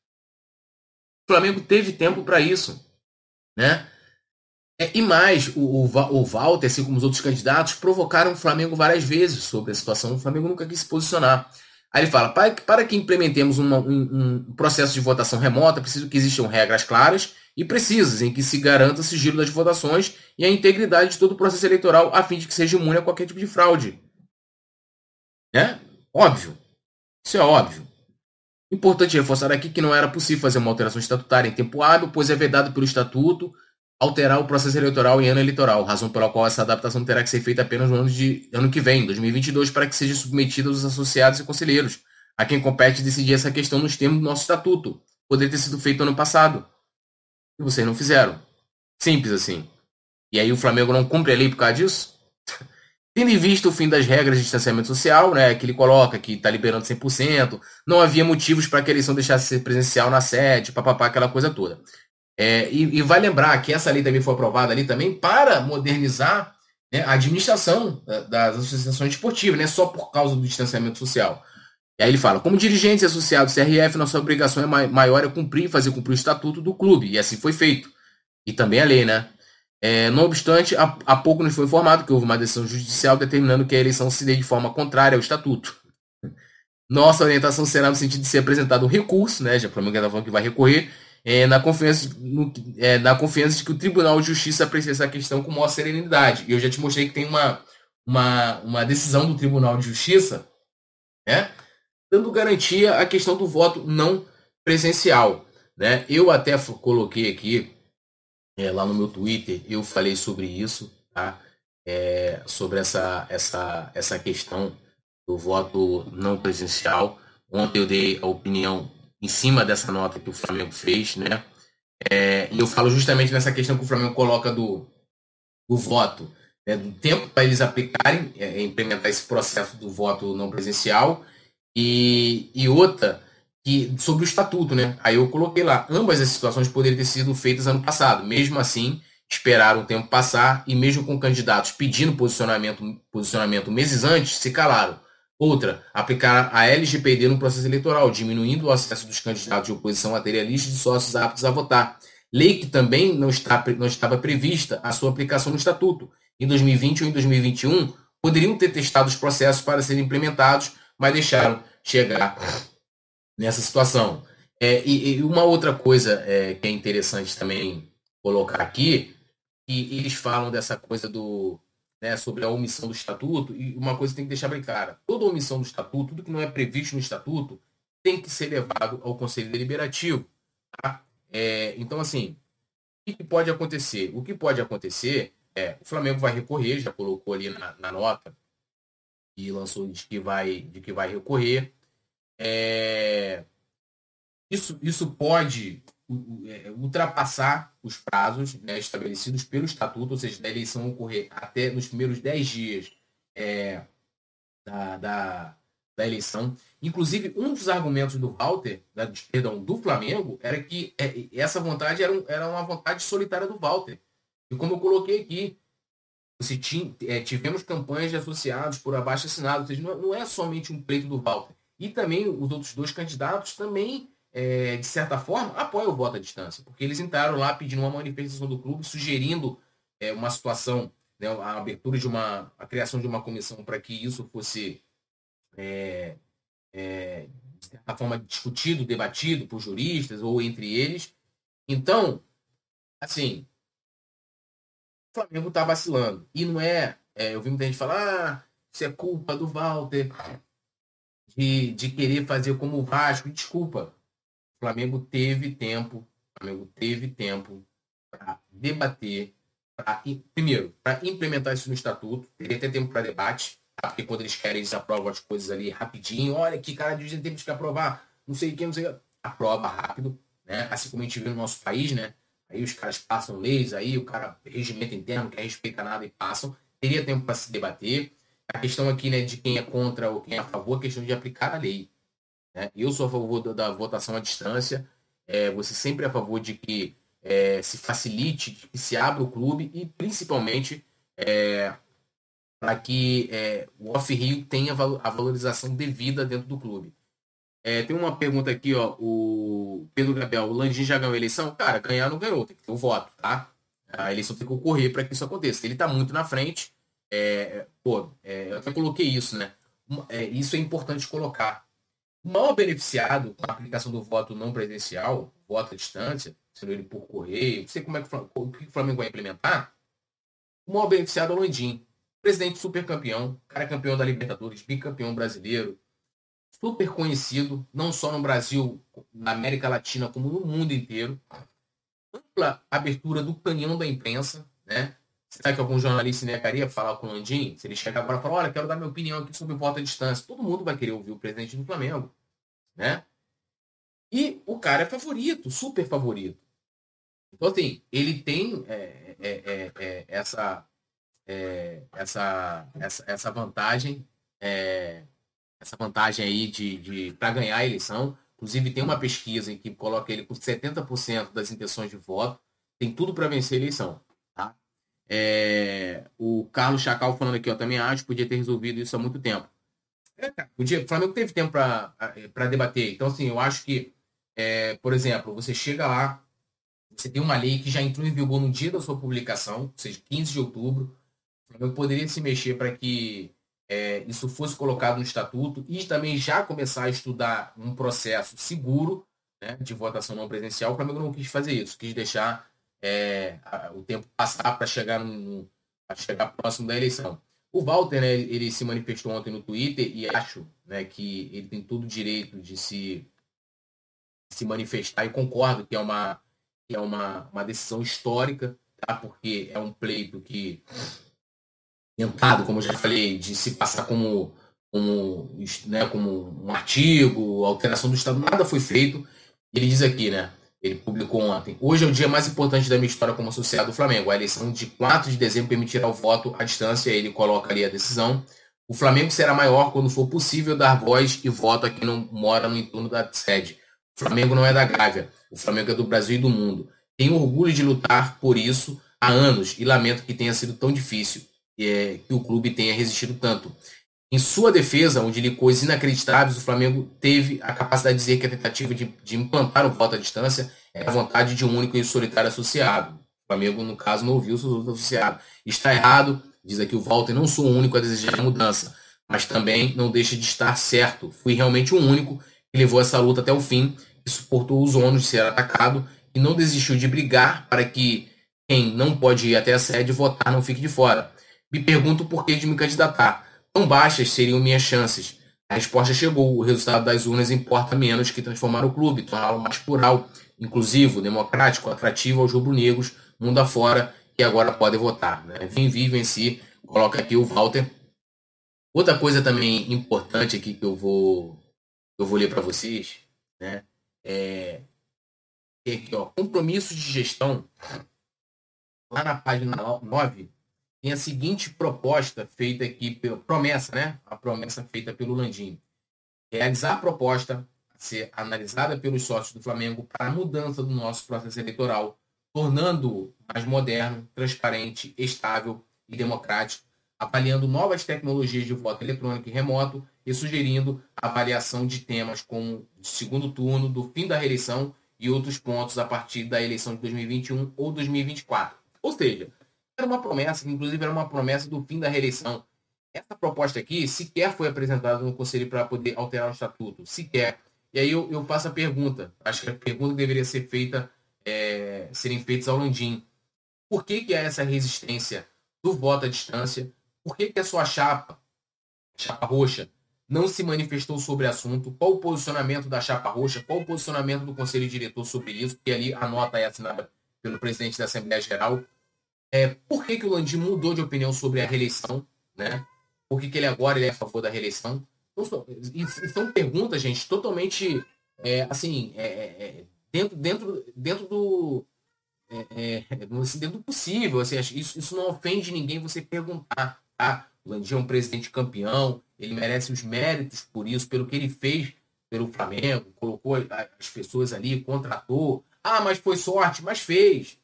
O Flamengo teve tempo para isso. Né? É, e mais, o, o, o Walter, assim como os outros candidatos, provocaram o Flamengo várias vezes sobre a situação. O Flamengo nunca quis se posicionar. Aí ele fala: para, para que implementemos uma, um, um, processo de votação remota, preciso que existam regras claras e precisas, em que se garanta o sigilo das votações e a integridade de todo o processo eleitoral, a fim de que seja imune a qualquer tipo de fraude. É? Óbvio. Isso é óbvio. Importante reforçar aqui que não era possível fazer uma alteração estatutária em tempo hábil, pois é vedado pelo Estatuto alterar o processo eleitoral em ano eleitoral, razão pela qual essa adaptação terá que ser feita apenas no ano, de, ano que vem, 2022, para que seja submetida aos associados e conselheiros, a quem compete decidir essa questão nos termos do nosso estatuto. Poderia ter sido feito ano passado. E vocês não fizeram. Simples assim. E aí o Flamengo não cumpre a lei por causa disso? Tendo em vista o fim das regras de distanciamento social, né, que ele coloca que está liberando 100%, não havia motivos para que a eleição deixasse ser presencial na sede, papapá, aquela coisa toda. É, e, e, vai lembrar que essa lei também foi aprovada ali também para modernizar né, a administração das associações esportivas, né, só por causa do distanciamento social. E aí ele fala, como dirigentes associados CRF, nossa obrigação é maior é cumprir fazer cumprir o estatuto do clube. E assim foi feito. E também a lei, né? É, não obstante, há, há, pouco nos foi informado que houve uma decisão judicial determinando que a eleição se dê de forma contrária ao estatuto. Nossa orientação será no sentido de ser apresentado um recurso, né? Já para está falando que vai recorrer, é, na, confiança, no, é, na confiança de que o Tribunal de Justiça aprecia essa questão com maior serenidade. E eu já te mostrei que tem uma, uma, uma decisão do Tribunal de Justiça, né? Dando garantia à questão do voto não presencial. Né? Eu até coloquei aqui é, lá no meu Twitter, eu falei sobre isso, tá? É, sobre essa, essa, essa questão do voto não presencial. Ontem eu dei a opinião em cima dessa nota que o Flamengo fez, né? É, e eu falo justamente nessa questão que o Flamengo coloca do, do voto, né? do tempo para eles aplicarem, é, implementar esse processo do voto não presencial, e, e outra que sobre o estatuto, né? Aí eu coloquei lá, ambas as situações poderiam ter sido feitas ano passado. Mesmo assim, esperaram o tempo passar e mesmo com candidatos pedindo posicionamento, posicionamento meses antes, se calaram. Outra, aplicar a LGPD no processo eleitoral, diminuindo o acesso dos candidatos de oposição a ter a lista de sócios aptos a votar. Lei que também não, está, não estava prevista a sua aplicação no Estatuto. Em 2020 ou em 2021, poderiam ter testado os processos para serem implementados, mas deixaram chegar nessa situação. É, e, e, uma outra coisa é, que é interessante também colocar aqui, que eles falam dessa coisa do né, sobre a omissão do estatuto, e uma coisa tem que deixar bem clara: toda omissão do estatuto, tudo que não é previsto no estatuto, tem que ser levado ao Conselho Deliberativo. Tá? É, então, assim, o que pode acontecer? O que pode acontecer é o Flamengo vai recorrer, já colocou ali na, na nota e lançou de que vai, de que vai recorrer. É, isso, isso pode ultrapassar os prazos né, estabelecidos pelo estatuto, ou seja, da eleição ocorrer até nos primeiros 10 dias é, da, da, da, eleição. Inclusive, um dos argumentos do Walter, da, perdão, do Flamengo, era que é, essa vontade era, um, era uma vontade solitária do Walter. E como eu coloquei aqui, se é, tivemos campanhas de associados por abaixo assinado, ou seja, não, não é somente um pleito do Walter. E também os outros dois candidatos também, é, de certa forma, apoiam o voto à distância, porque eles entraram lá pedindo uma manifestação do clube, sugerindo é, uma situação, né, a abertura de uma, a criação de uma comissão para que isso fosse, é, é, de certa forma, discutido, debatido por juristas ou entre eles. Então, assim, o Flamengo está vacilando. E não é, é, eu vi muita gente falar, ah, isso é culpa do Walter, de, de querer fazer como o Vasco. Desculpa, o Flamengo teve tempo, Flamengo teve tempo para debater, pra, primeiro, para implementar isso no estatuto, teria até tempo para debate, tá? porque quando eles querem, eles aprovam as coisas ali rapidinho. Olha que cara de gente temos que aprovar, não sei o que, não sei o que. Aprova rápido, né? Assim como a gente vê no nosso país, né? Aí os caras passam leis, aí o cara, regimento interno, quer respeitar nada e passam. Teria tempo para se debater a questão aqui né, de quem é contra ou quem é a favor, a questão de aplicar a lei. Né? Eu sou a favor da, votação à distância, é, você sempre é a favor de que é, se facilite, que se abra o clube e principalmente é, para que é, o off-rio tenha a valorização devida dentro do clube. É, tem uma pergunta aqui, ó, o Pedro Gabriel, o Landim já ganhou a eleição? Cara, ganhar não ganhou, tem que ter o voto, tá? A eleição tem que ocorrer para que isso aconteça. Ele está muito na frente. É, pô, eu até coloquei isso, né? Isso é importante colocar. Maior beneficiado com a aplicação do voto não presencial, voto à distância, sendo ele por correio, não sei como é que o que o Flamengo vai implementar, o maior beneficiado é o Landim. Presidente super campeão, cara campeão da Libertadores, bicampeão brasileiro, super conhecido, não só no Brasil, na América Latina, como no mundo inteiro. Ampla abertura do canhão da imprensa, né? Será que algum jornalista negaria falar com o Landim? Se ele chegar agora e falar, olha, quero dar minha opinião aqui sobre voto à distância. Todo mundo vai querer ouvir o presidente do Flamengo, né? E o cara é favorito, super favorito. Então, assim, ele tem é, é, é, é essa, é, essa, essa, essa vantagem, é, essa vantagem aí de, de para ganhar a eleição. Inclusive, tem uma pesquisa em que coloca ele com 70% das intenções de voto. Tem tudo para vencer a eleição. Tá? o Carlos Chacal falando aqui, eu também acho, podia ter resolvido isso há muito tempo. podia, o Flamengo teve tempo para debater. Então, assim, eu acho que, por exemplo, você chega lá, você tem uma lei que já entrou em vigor no dia da sua publicação, ou seja, 15 de outubro. O Flamengo poderia se mexer para que é, isso fosse colocado no estatuto e também já começar a estudar um processo seguro né, de votação não presencial. O Flamengo não quis fazer isso, quis deixar é, o tempo passar para chegar, no, chegar próximo da eleição. O Walter, né, ele se manifestou ontem no Twitter e acho né, que ele tem todo o direito de se, se manifestar e concordo que é uma que é uma, uma decisão histórica, tá? porque é um pleito que, tentado, como eu já falei, de se passar como, como, né, como um artigo, alteração do Estado, nada foi feito. Ele diz aqui, né? Ele publicou ontem. Hoje é o dia mais importante da minha história como associado do Flamengo. A eleição de 4 de dezembro permitirá o voto à distância. Ele coloca ali a decisão. O Flamengo será maior quando for possível dar voz e voto a quem não mora no entorno da sede. O Flamengo não é da Gávea. O Flamengo é do Brasil e do mundo. Tenho orgulho de lutar por isso há anos e lamento que tenha sido tão difícil é, que o clube tenha resistido tanto. Em sua defesa, onde lhe coisas inacreditáveis, o Flamengo teve a capacidade de dizer que a tentativa de, de implantar o voto à distância era a vontade de um único e solitário associado. O Flamengo, no caso, não ouviu o seu associado. Está errado, diz aqui o Walter, não sou o único a desejar a mudança, mas também não deixa de estar certo. Fui realmente o único que levou essa luta até o fim que suportou os ônus de ser atacado e não desistiu de brigar para que quem não pode ir até a sede votar não fique de fora. Me pergunto por que de me candidatar. Tão baixas seriam minhas chances. A resposta chegou. O resultado das urnas importa menos que transformar o clube, torná-lo mais plural, inclusivo, democrático, atrativo aos rubro-negros, mundo afora, que agora podem votar. Né? Vem, vive em si. Coloca aqui o Walter. Outra coisa também importante aqui que eu vou, eu vou ler para vocês, né? é, aqui, ó, compromisso de gestão, lá na página 9, tem a seguinte proposta feita aqui, promessa, né? A promessa feita pelo Landim. Realizar a proposta a ser analisada pelos sócios do Flamengo para a mudança do nosso processo eleitoral, tornando-o mais moderno, transparente, estável e democrático, avaliando novas tecnologias de voto eletrônico e remoto e sugerindo a avaliação de temas como o segundo turno, do fim da reeleição e outros pontos a partir da eleição de 2021 ou 2024. Ou seja, era uma promessa, inclusive era uma promessa do fim da reeleição. Essa proposta aqui sequer foi apresentada no Conselho para poder alterar o estatuto, sequer. E aí eu, eu faço a pergunta, acho que a pergunta deveria ser feita, é, serem feitas ao Landim. Por que, que há essa resistência do voto à distância? Por que, que a sua chapa, chapa roxa, não se manifestou sobre o assunto, qual o posicionamento da chapa roxa, qual o posicionamento do conselho diretor sobre isso, que ali a nota é assinada pelo presidente da Assembleia Geral. É, por que, que o Landim mudou de opinião sobre a reeleição? Né? Por que, que ele agora ele é a favor da reeleição? Então, são perguntas, gente, totalmente é, assim, é, é, é dentro, dentro, dentro do. É, assim, dentro do possível. Assim, isso, isso não ofende ninguém você perguntar. Tá? O Landim é um presidente campeão, ele merece os méritos por isso, pelo que ele fez pelo Flamengo, colocou as pessoas ali, contratou. Ah, mas foi sorte, mas fez.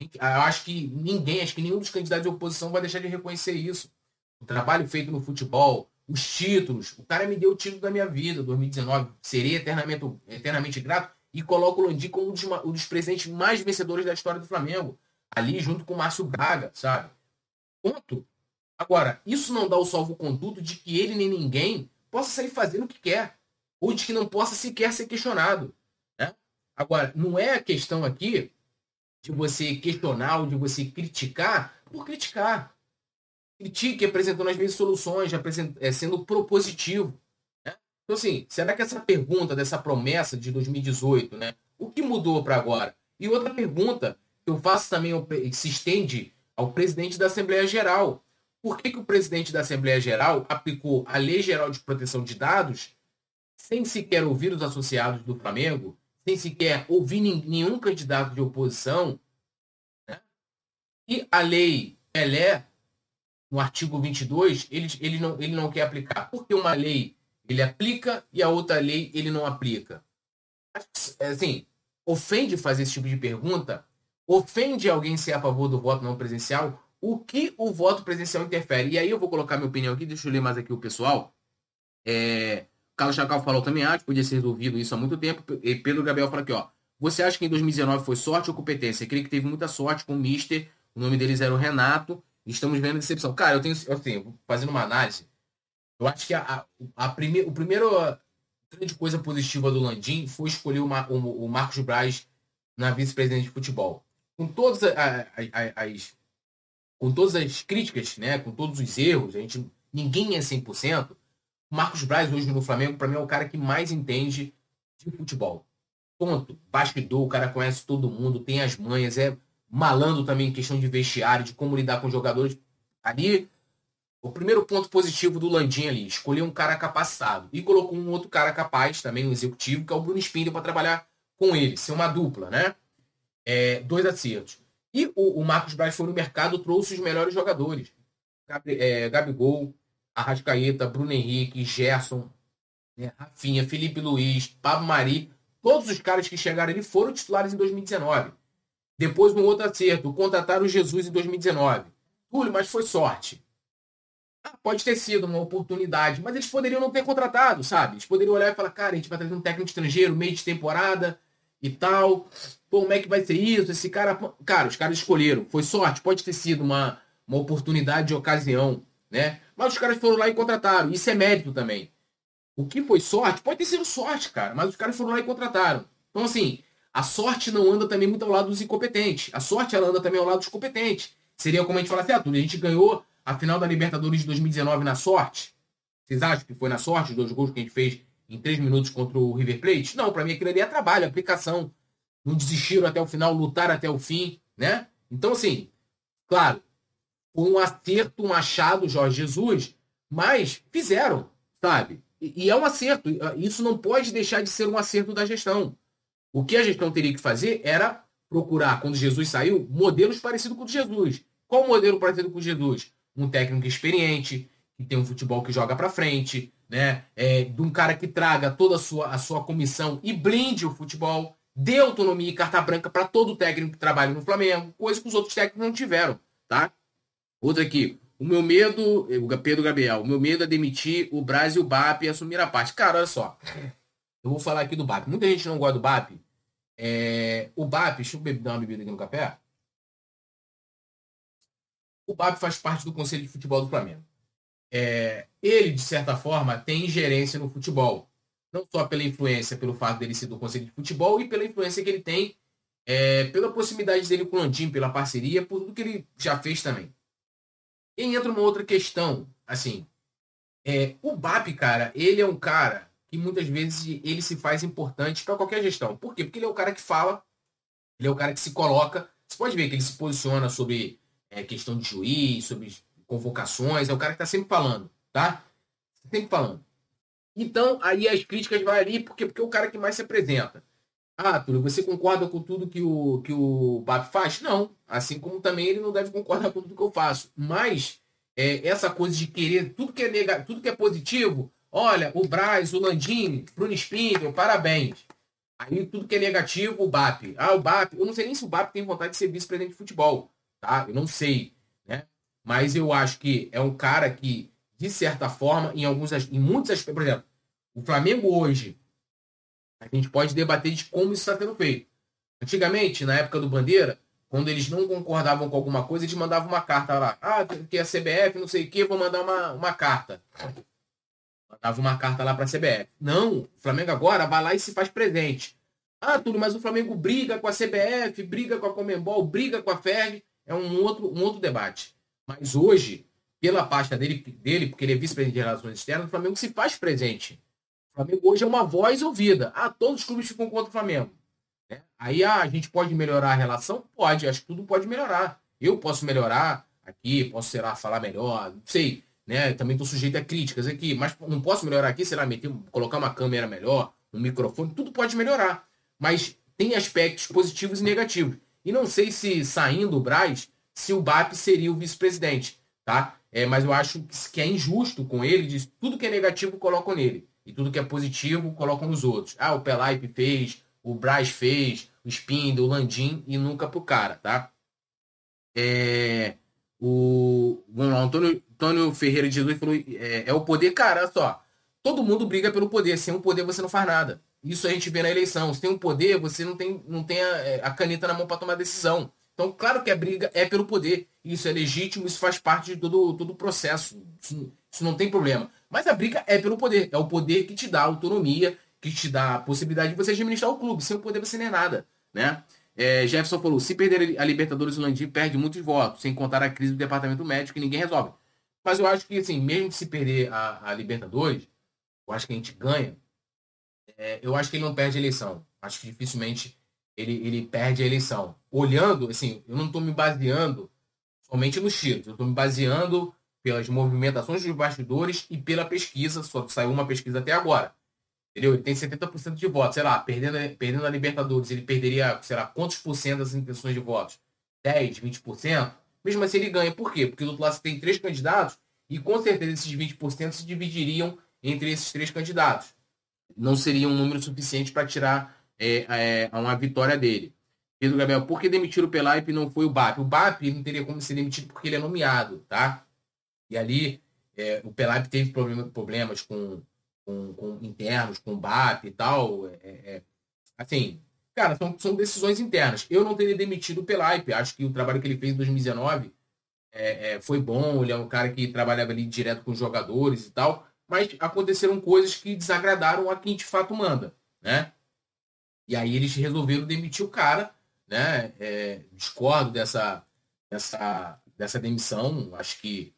Eu acho que ninguém, acho que nenhum dos candidatos de oposição vai deixar de reconhecer isso. O trabalho feito no futebol, os títulos. O cara me deu o título da minha vida, 2019. Serei eternamente, eternamente grato e coloco o Landim como um dos, um dos presidentes mais vencedores da história do Flamengo. ali junto com o Márcio Braga, sabe? Ponto. Agora, isso não dá o salvo-conduto de que ele nem ninguém possa sair fazendo o que quer, ou de que não possa sequer ser questionado. Né? Agora, não é a questão aqui de você questionar ou de você criticar por criticar. Critique apresentando às vezes soluções, é, sendo propositivo. Né? Então, assim, será que essa pergunta dessa promessa de 2018, né? O que mudou para agora? E outra pergunta que eu faço também, se estende ao presidente da Assembleia Geral. Por que, que o presidente da Assembleia Geral aplicou a Lei Geral de Proteção de Dados sem sequer ouvir os associados do Flamengo, sem sequer ouvir nenhum candidato de oposição? Né? E a Lei Pelé, no artigo 22, ele, ele, não, ele não quer aplicar. Porque uma lei ele aplica e a outra lei ele não aplica. Assim, ofende fazer esse tipo de pergunta? Ofende alguém ser a favor do voto não presencial? o que o voto presencial interfere. E aí eu vou colocar minha opinião aqui, deixa eu ler mais aqui o pessoal. É, Carlos Chacal falou também, acho que podia ser resolvido isso há muito tempo. E Pedro Gabriel fala aqui, ó. Você acha que em 2019 foi sorte ou competência? Eu creio que teve muita sorte com o Mister. O nome deles era o Renato. Estamos vendo decepção. Cara, eu tenho, assim, fazendo uma análise, eu acho que a, a, o primeiro grande coisa positiva do Landim foi escolher o, o, o Marcos Braz na vice-presidente de futebol. Com todas as, as, com todas as críticas, né, com todos os erros, a gente, ninguém é 100%. Marcos Braz hoje no Flamengo, para mim, é o cara que mais entende de futebol. Ponto. Bastidor, o cara conhece todo mundo, tem as manhas, é malandro também em questão de vestiário, de como lidar com jogadores. Ali, o primeiro ponto positivo do Landim ali, escolher um cara capacitado. E colocou um outro cara capaz, também um executivo, que é o Bruno Spindler, para trabalhar com ele, ser uma dupla, né? É, dois acertos. E o, o Marcos Braz foi no mercado, trouxe os melhores jogadores. É, Gabigol, Arrascaeta, Bruno Henrique, Gerson, né, Rafinha, Felipe Luiz, Pablo Mari. Todos os caras que chegaram ali foram titulares em 2019. Depois, um outro acerto, contrataram o Jesus em 2019. Túlio, mas foi sorte. Ah, pode ter sido uma oportunidade, mas eles poderiam não ter contratado, sabe? Eles poderiam olhar e falar, cara, a gente vai trazer um técnico estrangeiro, meio de temporada e tal. Pô, como é que vai ser isso? Esse cara. Cara, os caras escolheram. Foi sorte, pode ter sido uma, uma oportunidade de ocasião, né? Mas os caras foram lá e contrataram. Isso é mérito também. O que foi sorte? Pode ter sido sorte, cara. Mas os caras foram lá e contrataram. Então, assim, a sorte não anda também muito ao lado dos incompetentes. A sorte ela anda também ao lado dos competentes. Seria como a gente falar assim, ah, a gente ganhou a final da Libertadores de 2019 na sorte. Vocês acham que foi na sorte, os dois gols que a gente fez em três minutos contra o River Plate? Não, para mim aquilo ali é trabalho, aplicação não desistiram até o final, lutaram até o fim, né? Então, assim, claro, um acerto, um achado, Jorge Jesus, mas fizeram, sabe? E, e é um acerto. Isso não pode deixar de ser um acerto da gestão. O que a gestão teria que fazer era procurar, quando Jesus saiu, modelos parecidos com o de Jesus. Qual modelo parecido com o de Jesus? Um técnico experiente, que tem um futebol que joga para frente, né? É, de um cara que traga toda a sua, a sua comissão e blinde o futebol dê autonomia e carta branca para todo técnico que trabalha no Flamengo, coisa que os outros técnicos não tiveram, tá? Outra aqui. O meu medo, o Pedro Gabriel, o meu medo é demitir o Braz e o BAP e assumir a parte. Cara, olha só. Eu vou falar aqui do BAP. Muita gente não gosta do BAP. É, o BAP, deixa eu dar uma bebida aqui no café. O BAP faz parte do Conselho de Futebol do Flamengo. É, ele, de certa forma, tem ingerência no futebol não só pela influência, pelo fato dele ser do Conselho de Futebol e pela influência que ele tem é, pela proximidade dele com o Landim, pela parceria, por tudo que ele já fez também. E entra uma outra questão, assim, é, o BAP, cara, ele é um cara que muitas vezes ele se faz importante para qualquer gestão. Por quê? Porque ele é o cara que fala, ele é o cara que se coloca. Você pode ver que ele se posiciona sobre é, questão de juiz, sobre convocações, é o cara que está sempre falando, tá? Sempre falando. Então, aí as críticas vai ali, porque, porque é o cara que mais se apresenta. Ah, Túlio, você concorda com tudo que o, que o BAP faz? Não. Assim como também ele não deve concordar com tudo que eu faço. Mas é, essa coisa de querer tudo que é negativo, tudo que é positivo, olha, o Braz, o Landini, Bruno Spindel, parabéns. Aí tudo que é negativo, o BAP. Ah, o BAP, eu não sei nem se o BAP tem vontade de ser vice-presidente de futebol, tá? Eu não sei, né? Mas eu acho que é um cara que de certa forma, em alguns em muitos aspectos. Por exemplo, o Flamengo hoje, a gente pode debater de como isso está sendo feito. Antigamente, na época do Bandeira, quando eles não concordavam com alguma coisa, eles mandavam uma carta lá. Ah, que a CBF, não sei o que, vou mandar uma, uma carta. Mandava uma carta lá para a CBF. Não, o Flamengo agora vai lá e se faz presente. Ah, tudo, mas o Flamengo briga com a CBF, briga com a Comembol, briga com a FERG. É um outro, um outro debate. Mas hoje, pela pasta dele, dele porque ele é vice-presidente de relações externas, o Flamengo se faz presente. O Flamengo hoje é uma voz ouvida. Ah, todos os clubes ficam contra o Flamengo. É. Aí ah, a gente pode melhorar a relação? Pode, acho que tudo pode melhorar. Eu posso melhorar aqui, posso, sei lá, falar melhor, não sei. Né? Também estou sujeito a críticas aqui, mas não posso melhorar aqui, sei lá, meter, colocar uma câmera melhor, um microfone, tudo pode melhorar. Mas tem aspectos positivos e negativos. E não sei se saindo o Braz, se o BAP seria o vice-presidente, tá? É, mas eu acho que é injusto com ele, de tudo que é negativo colocam nele. E tudo que é positivo colocam nos outros. Ah, o Pelaipe fez, o Braz fez, o Spindle, o Landim e nunca pro cara, tá? É, o, o Antônio, Antônio Ferreira de Jesus falou: é, é, o poder, cara, só. Todo mundo briga pelo poder. Sem o poder você não faz nada. Isso a gente vê na eleição. Se tem um poder, você não tem, não tem a, é, a caneta na mão para tomar decisão. Então, claro que a briga é pelo poder. Isso é legítimo, isso faz parte de todo, todo o processo. Isso, isso não tem problema. Mas a briga é pelo poder. É o poder que te dá autonomia, que te dá a possibilidade de você administrar o clube. Sem o poder você não é nada. Né? É, Jefferson falou: se perder a Libertadores, o Landim perde muitos votos, sem contar a crise do departamento médico que ninguém resolve. Mas eu acho que, assim, mesmo se perder a, a Libertadores, eu acho que a gente ganha é, eu acho que ele não perde a eleição. Acho que dificilmente ele, ele perde a eleição. Olhando, assim, eu não estou me baseando somente nos títulos, eu estou me baseando pelas movimentações dos bastidores e pela pesquisa, só que saiu uma pesquisa até agora. Entendeu? Ele tem 70% de votos. Sei lá, perdendo, perdendo a Libertadores, ele perderia, sei lá, quantos por cento das intenções de votos? 10, 20%? Mesmo assim ele ganha. Por quê? Porque do outro lado você tem três candidatos e com certeza esses 20% se dividiriam entre esses três candidatos não seria um número suficiente para tirar é, é, uma vitória dele. Pedro Gabriel, por que demitir o Pelaipe e não foi o BAP? O BAP não teria como ser demitido porque ele é nomeado, tá? E ali é, o Pelaipe teve problema, problemas com, com, com, internos, com BAP e tal. É, é, assim, cara, são, são decisões internas. Eu não teria demitido o Pelaipe. Acho que o trabalho que ele fez em 2019 é, foi bom. Ele é um cara que trabalhava ali direto com os jogadores e tal mas aconteceram coisas que desagradaram a quem de fato manda, né? E aí eles resolveram demitir o cara, né? É, discordo dessa, dessa, dessa demissão. Acho que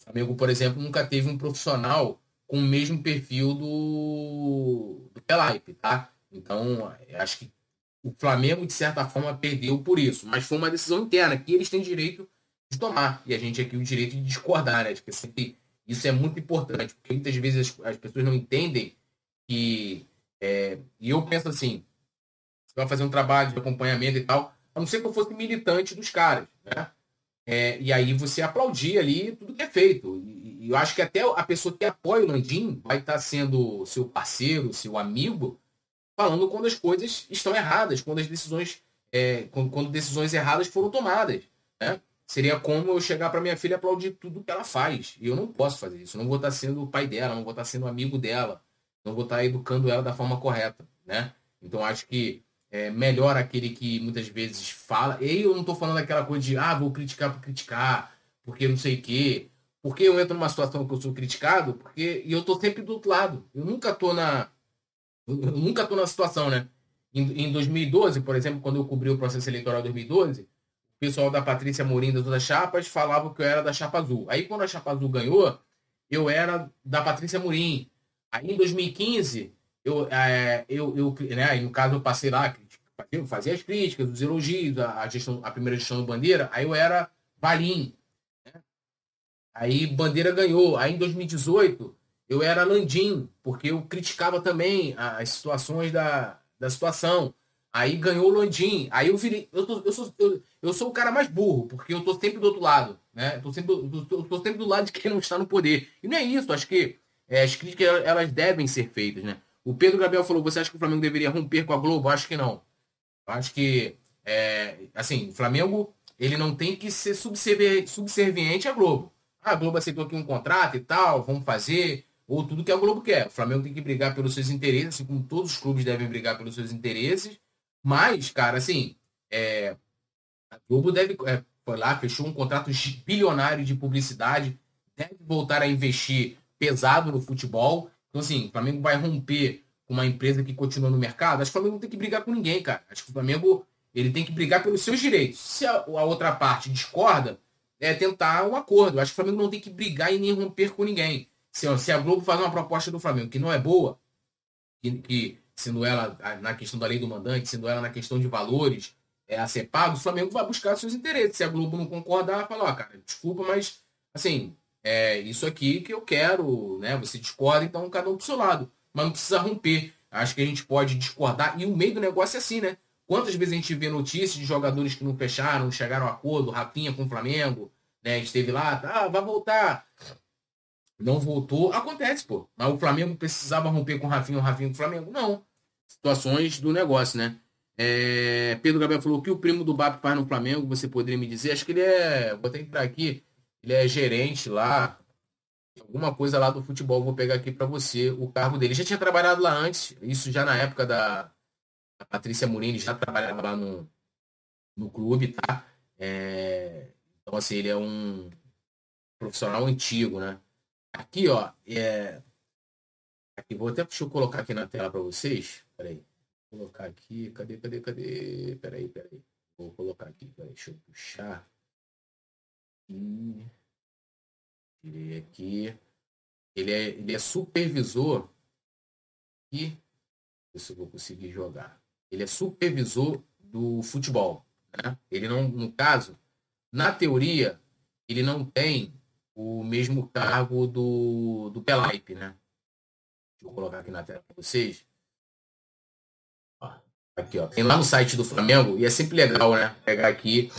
o Flamengo, por exemplo, nunca teve um profissional com o mesmo perfil do, do Pelaipe, tá? Então, acho que o Flamengo, de certa forma, perdeu por isso. Mas foi uma decisão interna que eles têm direito de tomar. E a gente aqui o direito de discordar, né? De que sempre isso é muito importante, porque muitas vezes as, as pessoas não entendem que. É, e eu penso assim: você vai fazer um trabalho de acompanhamento e tal, a não ser que eu fosse militante dos caras, né? É, e aí você aplaudir ali tudo que é feito. E, e, eu acho que até a pessoa que apoia o Landim vai estar sendo seu parceiro, seu amigo, falando quando as coisas estão erradas, quando as decisões, é, quando, quando, decisões erradas foram tomadas. Né? Seria como eu chegar para minha filha e aplaudir tudo que ela faz. E eu não posso fazer isso. Não vou estar sendo o pai dela, não vou estar sendo amigo dela, não vou estar educando ela da forma correta, né? Então acho que é melhor aquele que muitas vezes fala. E eu não estou falando aquela coisa de ah, vou criticar por criticar, porque não sei o quê. Porque eu entro numa situação que eu sou criticado, porque e eu estou sempre do outro lado. Eu nunca estou na eu nunca tô na situação, né? Em, em 2012, por exemplo, quando eu cobri o processo eleitoral de 2012, pessoal da Patrícia Morim das chapas falava que eu era da chapa azul. Aí quando a chapa azul ganhou, eu era da Patrícia Morim. Aí em 2015, eu, é, eu, eu né, no caso eu passei lá, eu fazia as críticas, os elogios, a, gestão, a primeira gestão do Bandeira, aí eu era Valim. Né? Aí Bandeira ganhou. Aí em 2018, eu era Landim, porque eu criticava também as situações da, da situação. Aí ganhou o Landim. Aí eu virei. Eu, tô, eu, sou, eu, eu sou o cara mais burro, porque eu tô sempre do outro lado. Né? Eu tô sempre, eu tô, eu tô sempre do lado de quem não está no poder. E não é isso. Acho que é, as críticas elas devem ser feitas. Né? O Pedro Gabriel falou: você acha que o Flamengo deveria romper com a Globo? Acho que não. Acho que. É, assim, o Flamengo ele não tem que ser subserviente à Globo. Ah, a Globo aceitou aqui um contrato e tal, vamos fazer, ou tudo que a Globo quer. O Flamengo tem que brigar pelos seus interesses, assim como todos os clubes devem brigar pelos seus interesses, mas, cara, assim, é, Globo deve, é, foi lá, fechou um contrato bilionário de publicidade, deve voltar a investir pesado no futebol. Então, assim, o Flamengo vai romper com uma empresa que continua no mercado. Acho que o Flamengo não tem que brigar com ninguém, cara. Acho que o Flamengo ele tem que brigar pelos seus direitos. Se a, a outra parte discorda, é tentar um acordo. Acho que o Flamengo não tem que brigar e nem romper com ninguém. Se, se a Globo faz uma proposta do Flamengo que não é boa, que, que sendo ela na questão da lei do mandante, sendo ela na questão de valores é, a ser pago, o Flamengo vai buscar seus interesses. Se a Globo não concordar, fala, ó, cara, desculpa, mas assim, é isso aqui que eu quero, né? Você discorda, então cada um pro seu lado. Mas não precisa romper. Acho que a gente pode discordar. E o meio do negócio é assim, né? Quantas vezes a gente vê notícias de jogadores que não fecharam, chegaram a acordo, Rafinha com o Flamengo, né? A gente esteve lá, ah, vai voltar. Não voltou. Acontece, pô. Mas o Flamengo precisava romper com o Rafinha, o Rafinha com o Flamengo? Não. Situações do negócio, né? É, Pedro Gabriel falou que o primo do BAP faz no Flamengo, você poderia me dizer? Acho que ele é. Vou que entrar aqui. Ele é gerente lá. Alguma coisa lá do futebol, vou pegar aqui para você o cargo dele. Já tinha trabalhado lá antes, isso já na época da, Patrícia Murini já trabalhava lá no, no clube, tá? É, então, assim, ele é um profissional antigo, né? Aqui, ó, é... Aqui, vou até deixa eu colocar aqui na tela para vocês. Peraí. Vou colocar aqui. Cadê, cadê, cadê? Peraí, peraí. Vou colocar aqui. Peraí, deixa eu puxar. Aqui. Tirei aqui. Ele é, ele é supervisor. E. Ver se eu vou conseguir jogar ele é supervisor do futebol. Né? Ele não, no caso, na teoria, ele não tem o mesmo cargo do, do Pelaipe, né? Deixa eu colocar aqui na tela para vocês. Aqui, ó. Tem lá no site do Flamengo, e é sempre legal, né? Pegar aqui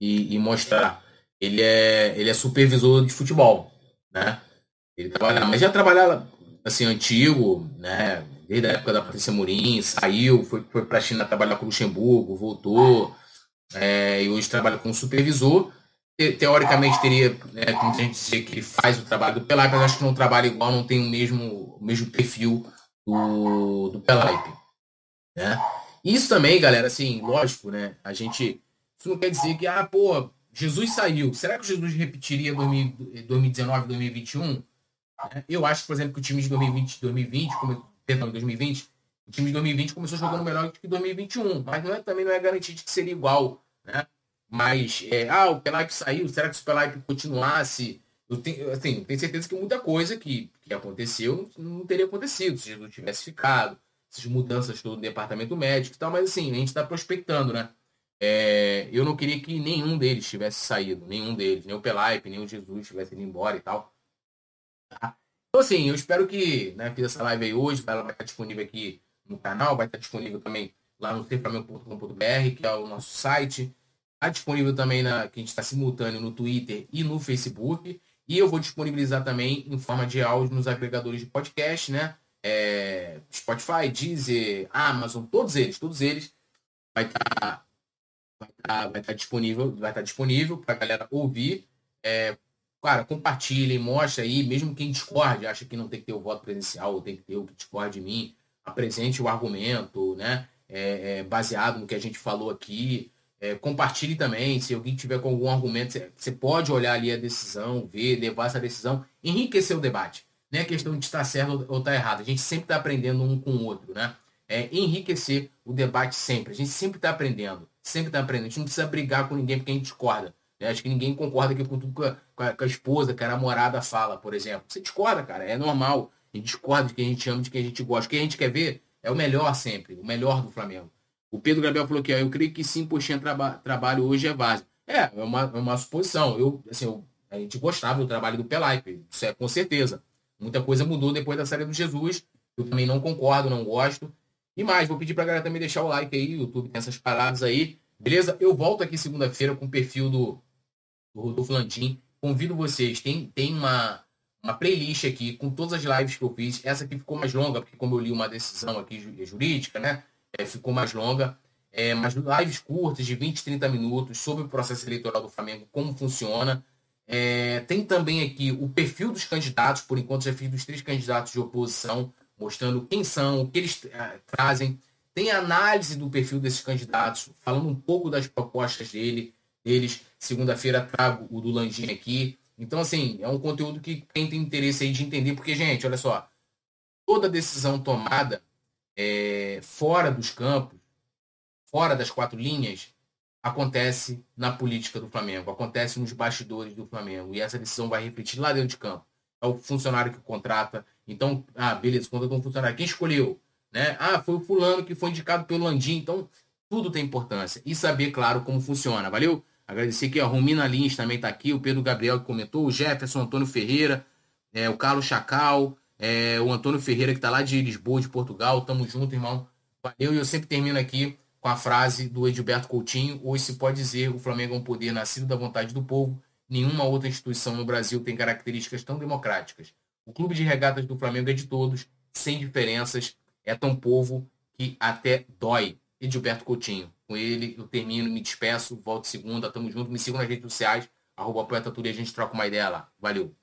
e, e mostrar. Ele é, ele é supervisor de futebol, né? Ele trabalha, mas já trabalha assim, antigo, né? desde a época da Patrícia Murim, saiu, foi, foi para a China trabalhar com Luxemburgo, voltou, é, e hoje trabalha como supervisor. Te, teoricamente teria, né, como a gente dizer que ele faz o trabalho do Pelaipe, mas acho que não trabalha igual, não tem o mesmo, o mesmo perfil do, do Pelaipe. Né? Isso também, galera, assim, lógico, né? A gente. Isso não quer dizer que, ah, pô, Jesus saiu. Será que Jesus repetiria 2019, 2021? Eu acho, por exemplo, que o time de 2020, 2020 perdão, 2020, o time de 2020 começou jogando melhor que 2021, mas não é, também não é garantido que seria igual, né? Mas, é, ah, o Pelaipe saiu, será que se o Pelaipe continuasse? Eu tenho, assim, tenho certeza que muita coisa que, que aconteceu não teria acontecido se Jesus tivesse ficado, essas mudanças todo o departamento médico e tal, mas assim, a gente está prospectando, né? É, eu não queria que nenhum deles tivesse saído, nenhum deles, nem o Pelaipe, nem o Jesus tivesse ido embora e tal. Tá? Então, assim, eu espero que, né, fiz essa live aí hoje, ela vai estar disponível aqui no canal, vai estar disponível também lá no serflamengo.com.br, que é o nosso site. Está disponível também na que a gente está simultâneo no Twitter e no Facebook. E eu vou disponibilizar também em forma de áudio nos agregadores de podcast, né? É, Spotify, Deezer, Amazon, todos eles, todos eles vai estar tá, vai tá, vai tá disponível, vai estar tá disponível para a galera ouvir. É, Cara, compartilhem, mostre aí, mesmo quem discorde, acha que não tem que ter o voto presencial, ou tem que ter o que discorde de mim, apresente o argumento, né? É, é, baseado no que a gente falou aqui. É, compartilhe também, se alguém tiver com algum argumento, você pode olhar ali a decisão, ver, levar essa decisão, enriquecer o debate. Não é questão de estar certo ou estar errado. A gente sempre está aprendendo um com o outro, né? É enriquecer o debate sempre. A gente sempre está aprendendo. Sempre está aprendendo. A gente não precisa brigar com ninguém porque a gente discorda. Eu acho que ninguém concorda aqui com tudo que a, com a, com a esposa, que a namorada fala, por exemplo. Você discorda, cara, é normal. A gente discorda de quem a gente ama, de quem a gente gosta. O que a gente quer ver é o melhor sempre, o melhor do Flamengo. O Pedro Gabriel falou que eu creio que sim, Poxinha traba, trabalho hoje é base. É, é uma, é uma suposição. Eu, assim, eu, a gente gostava do trabalho do Pelaipe, isso é com certeza. Muita coisa mudou depois da série do Jesus. Eu também não concordo, não gosto. E mais, vou pedir pra galera também deixar o like aí, YouTube tem essas paradas aí. Beleza? Eu volto aqui segunda-feira com o perfil do do Rodolfo Landim. Convido vocês, tem, tem uma, uma playlist aqui com todas as lives que eu fiz. Essa aqui ficou mais longa, porque como eu li uma decisão aqui jurídica, né? É, ficou mais longa. É, mas lives curtas, de 20, 30 minutos, sobre o processo eleitoral do Flamengo, como funciona. É, tem também aqui o perfil dos candidatos, por enquanto já fiz dos três candidatos de oposição, mostrando quem são, o que eles é, trazem. tem análise do perfil desses candidatos, falando um pouco das propostas dele, deles. Segunda-feira trago o do Landim aqui. Então, assim, é um conteúdo que quem tem interesse aí de entender, porque, gente, olha só, toda decisão tomada é, fora dos campos, fora das quatro linhas, acontece na política do Flamengo, acontece nos bastidores do Flamengo. E essa decisão vai refletir lá dentro de campo. É o funcionário que contrata. Então, ah, beleza, contratou um funcionário. Quem escolheu? Né? Ah, foi o fulano que foi indicado pelo Landim. Então, tudo tem importância. E saber, claro, como funciona. Valeu? Agradecer que a Romina Lins também está aqui, o Pedro Gabriel que comentou, o Jefferson Antônio Ferreira, é, o Carlos Chacal, é, o Antônio Ferreira que está lá de Lisboa, de Portugal. Tamo junto, irmão. Valeu. E eu sempre termino aqui com a frase do Edilberto Coutinho, hoje se pode dizer o Flamengo é um poder nascido da vontade do povo, nenhuma outra instituição no Brasil tem características tão democráticas. O clube de regatas do Flamengo é de todos, sem diferenças, é tão povo que até dói. Edilberto Coutinho. Com ele eu termino, me despeço, volto segunda, tamo junto, me sigam nas redes sociais, arroba poeta a gente troca uma ideia lá. Valeu!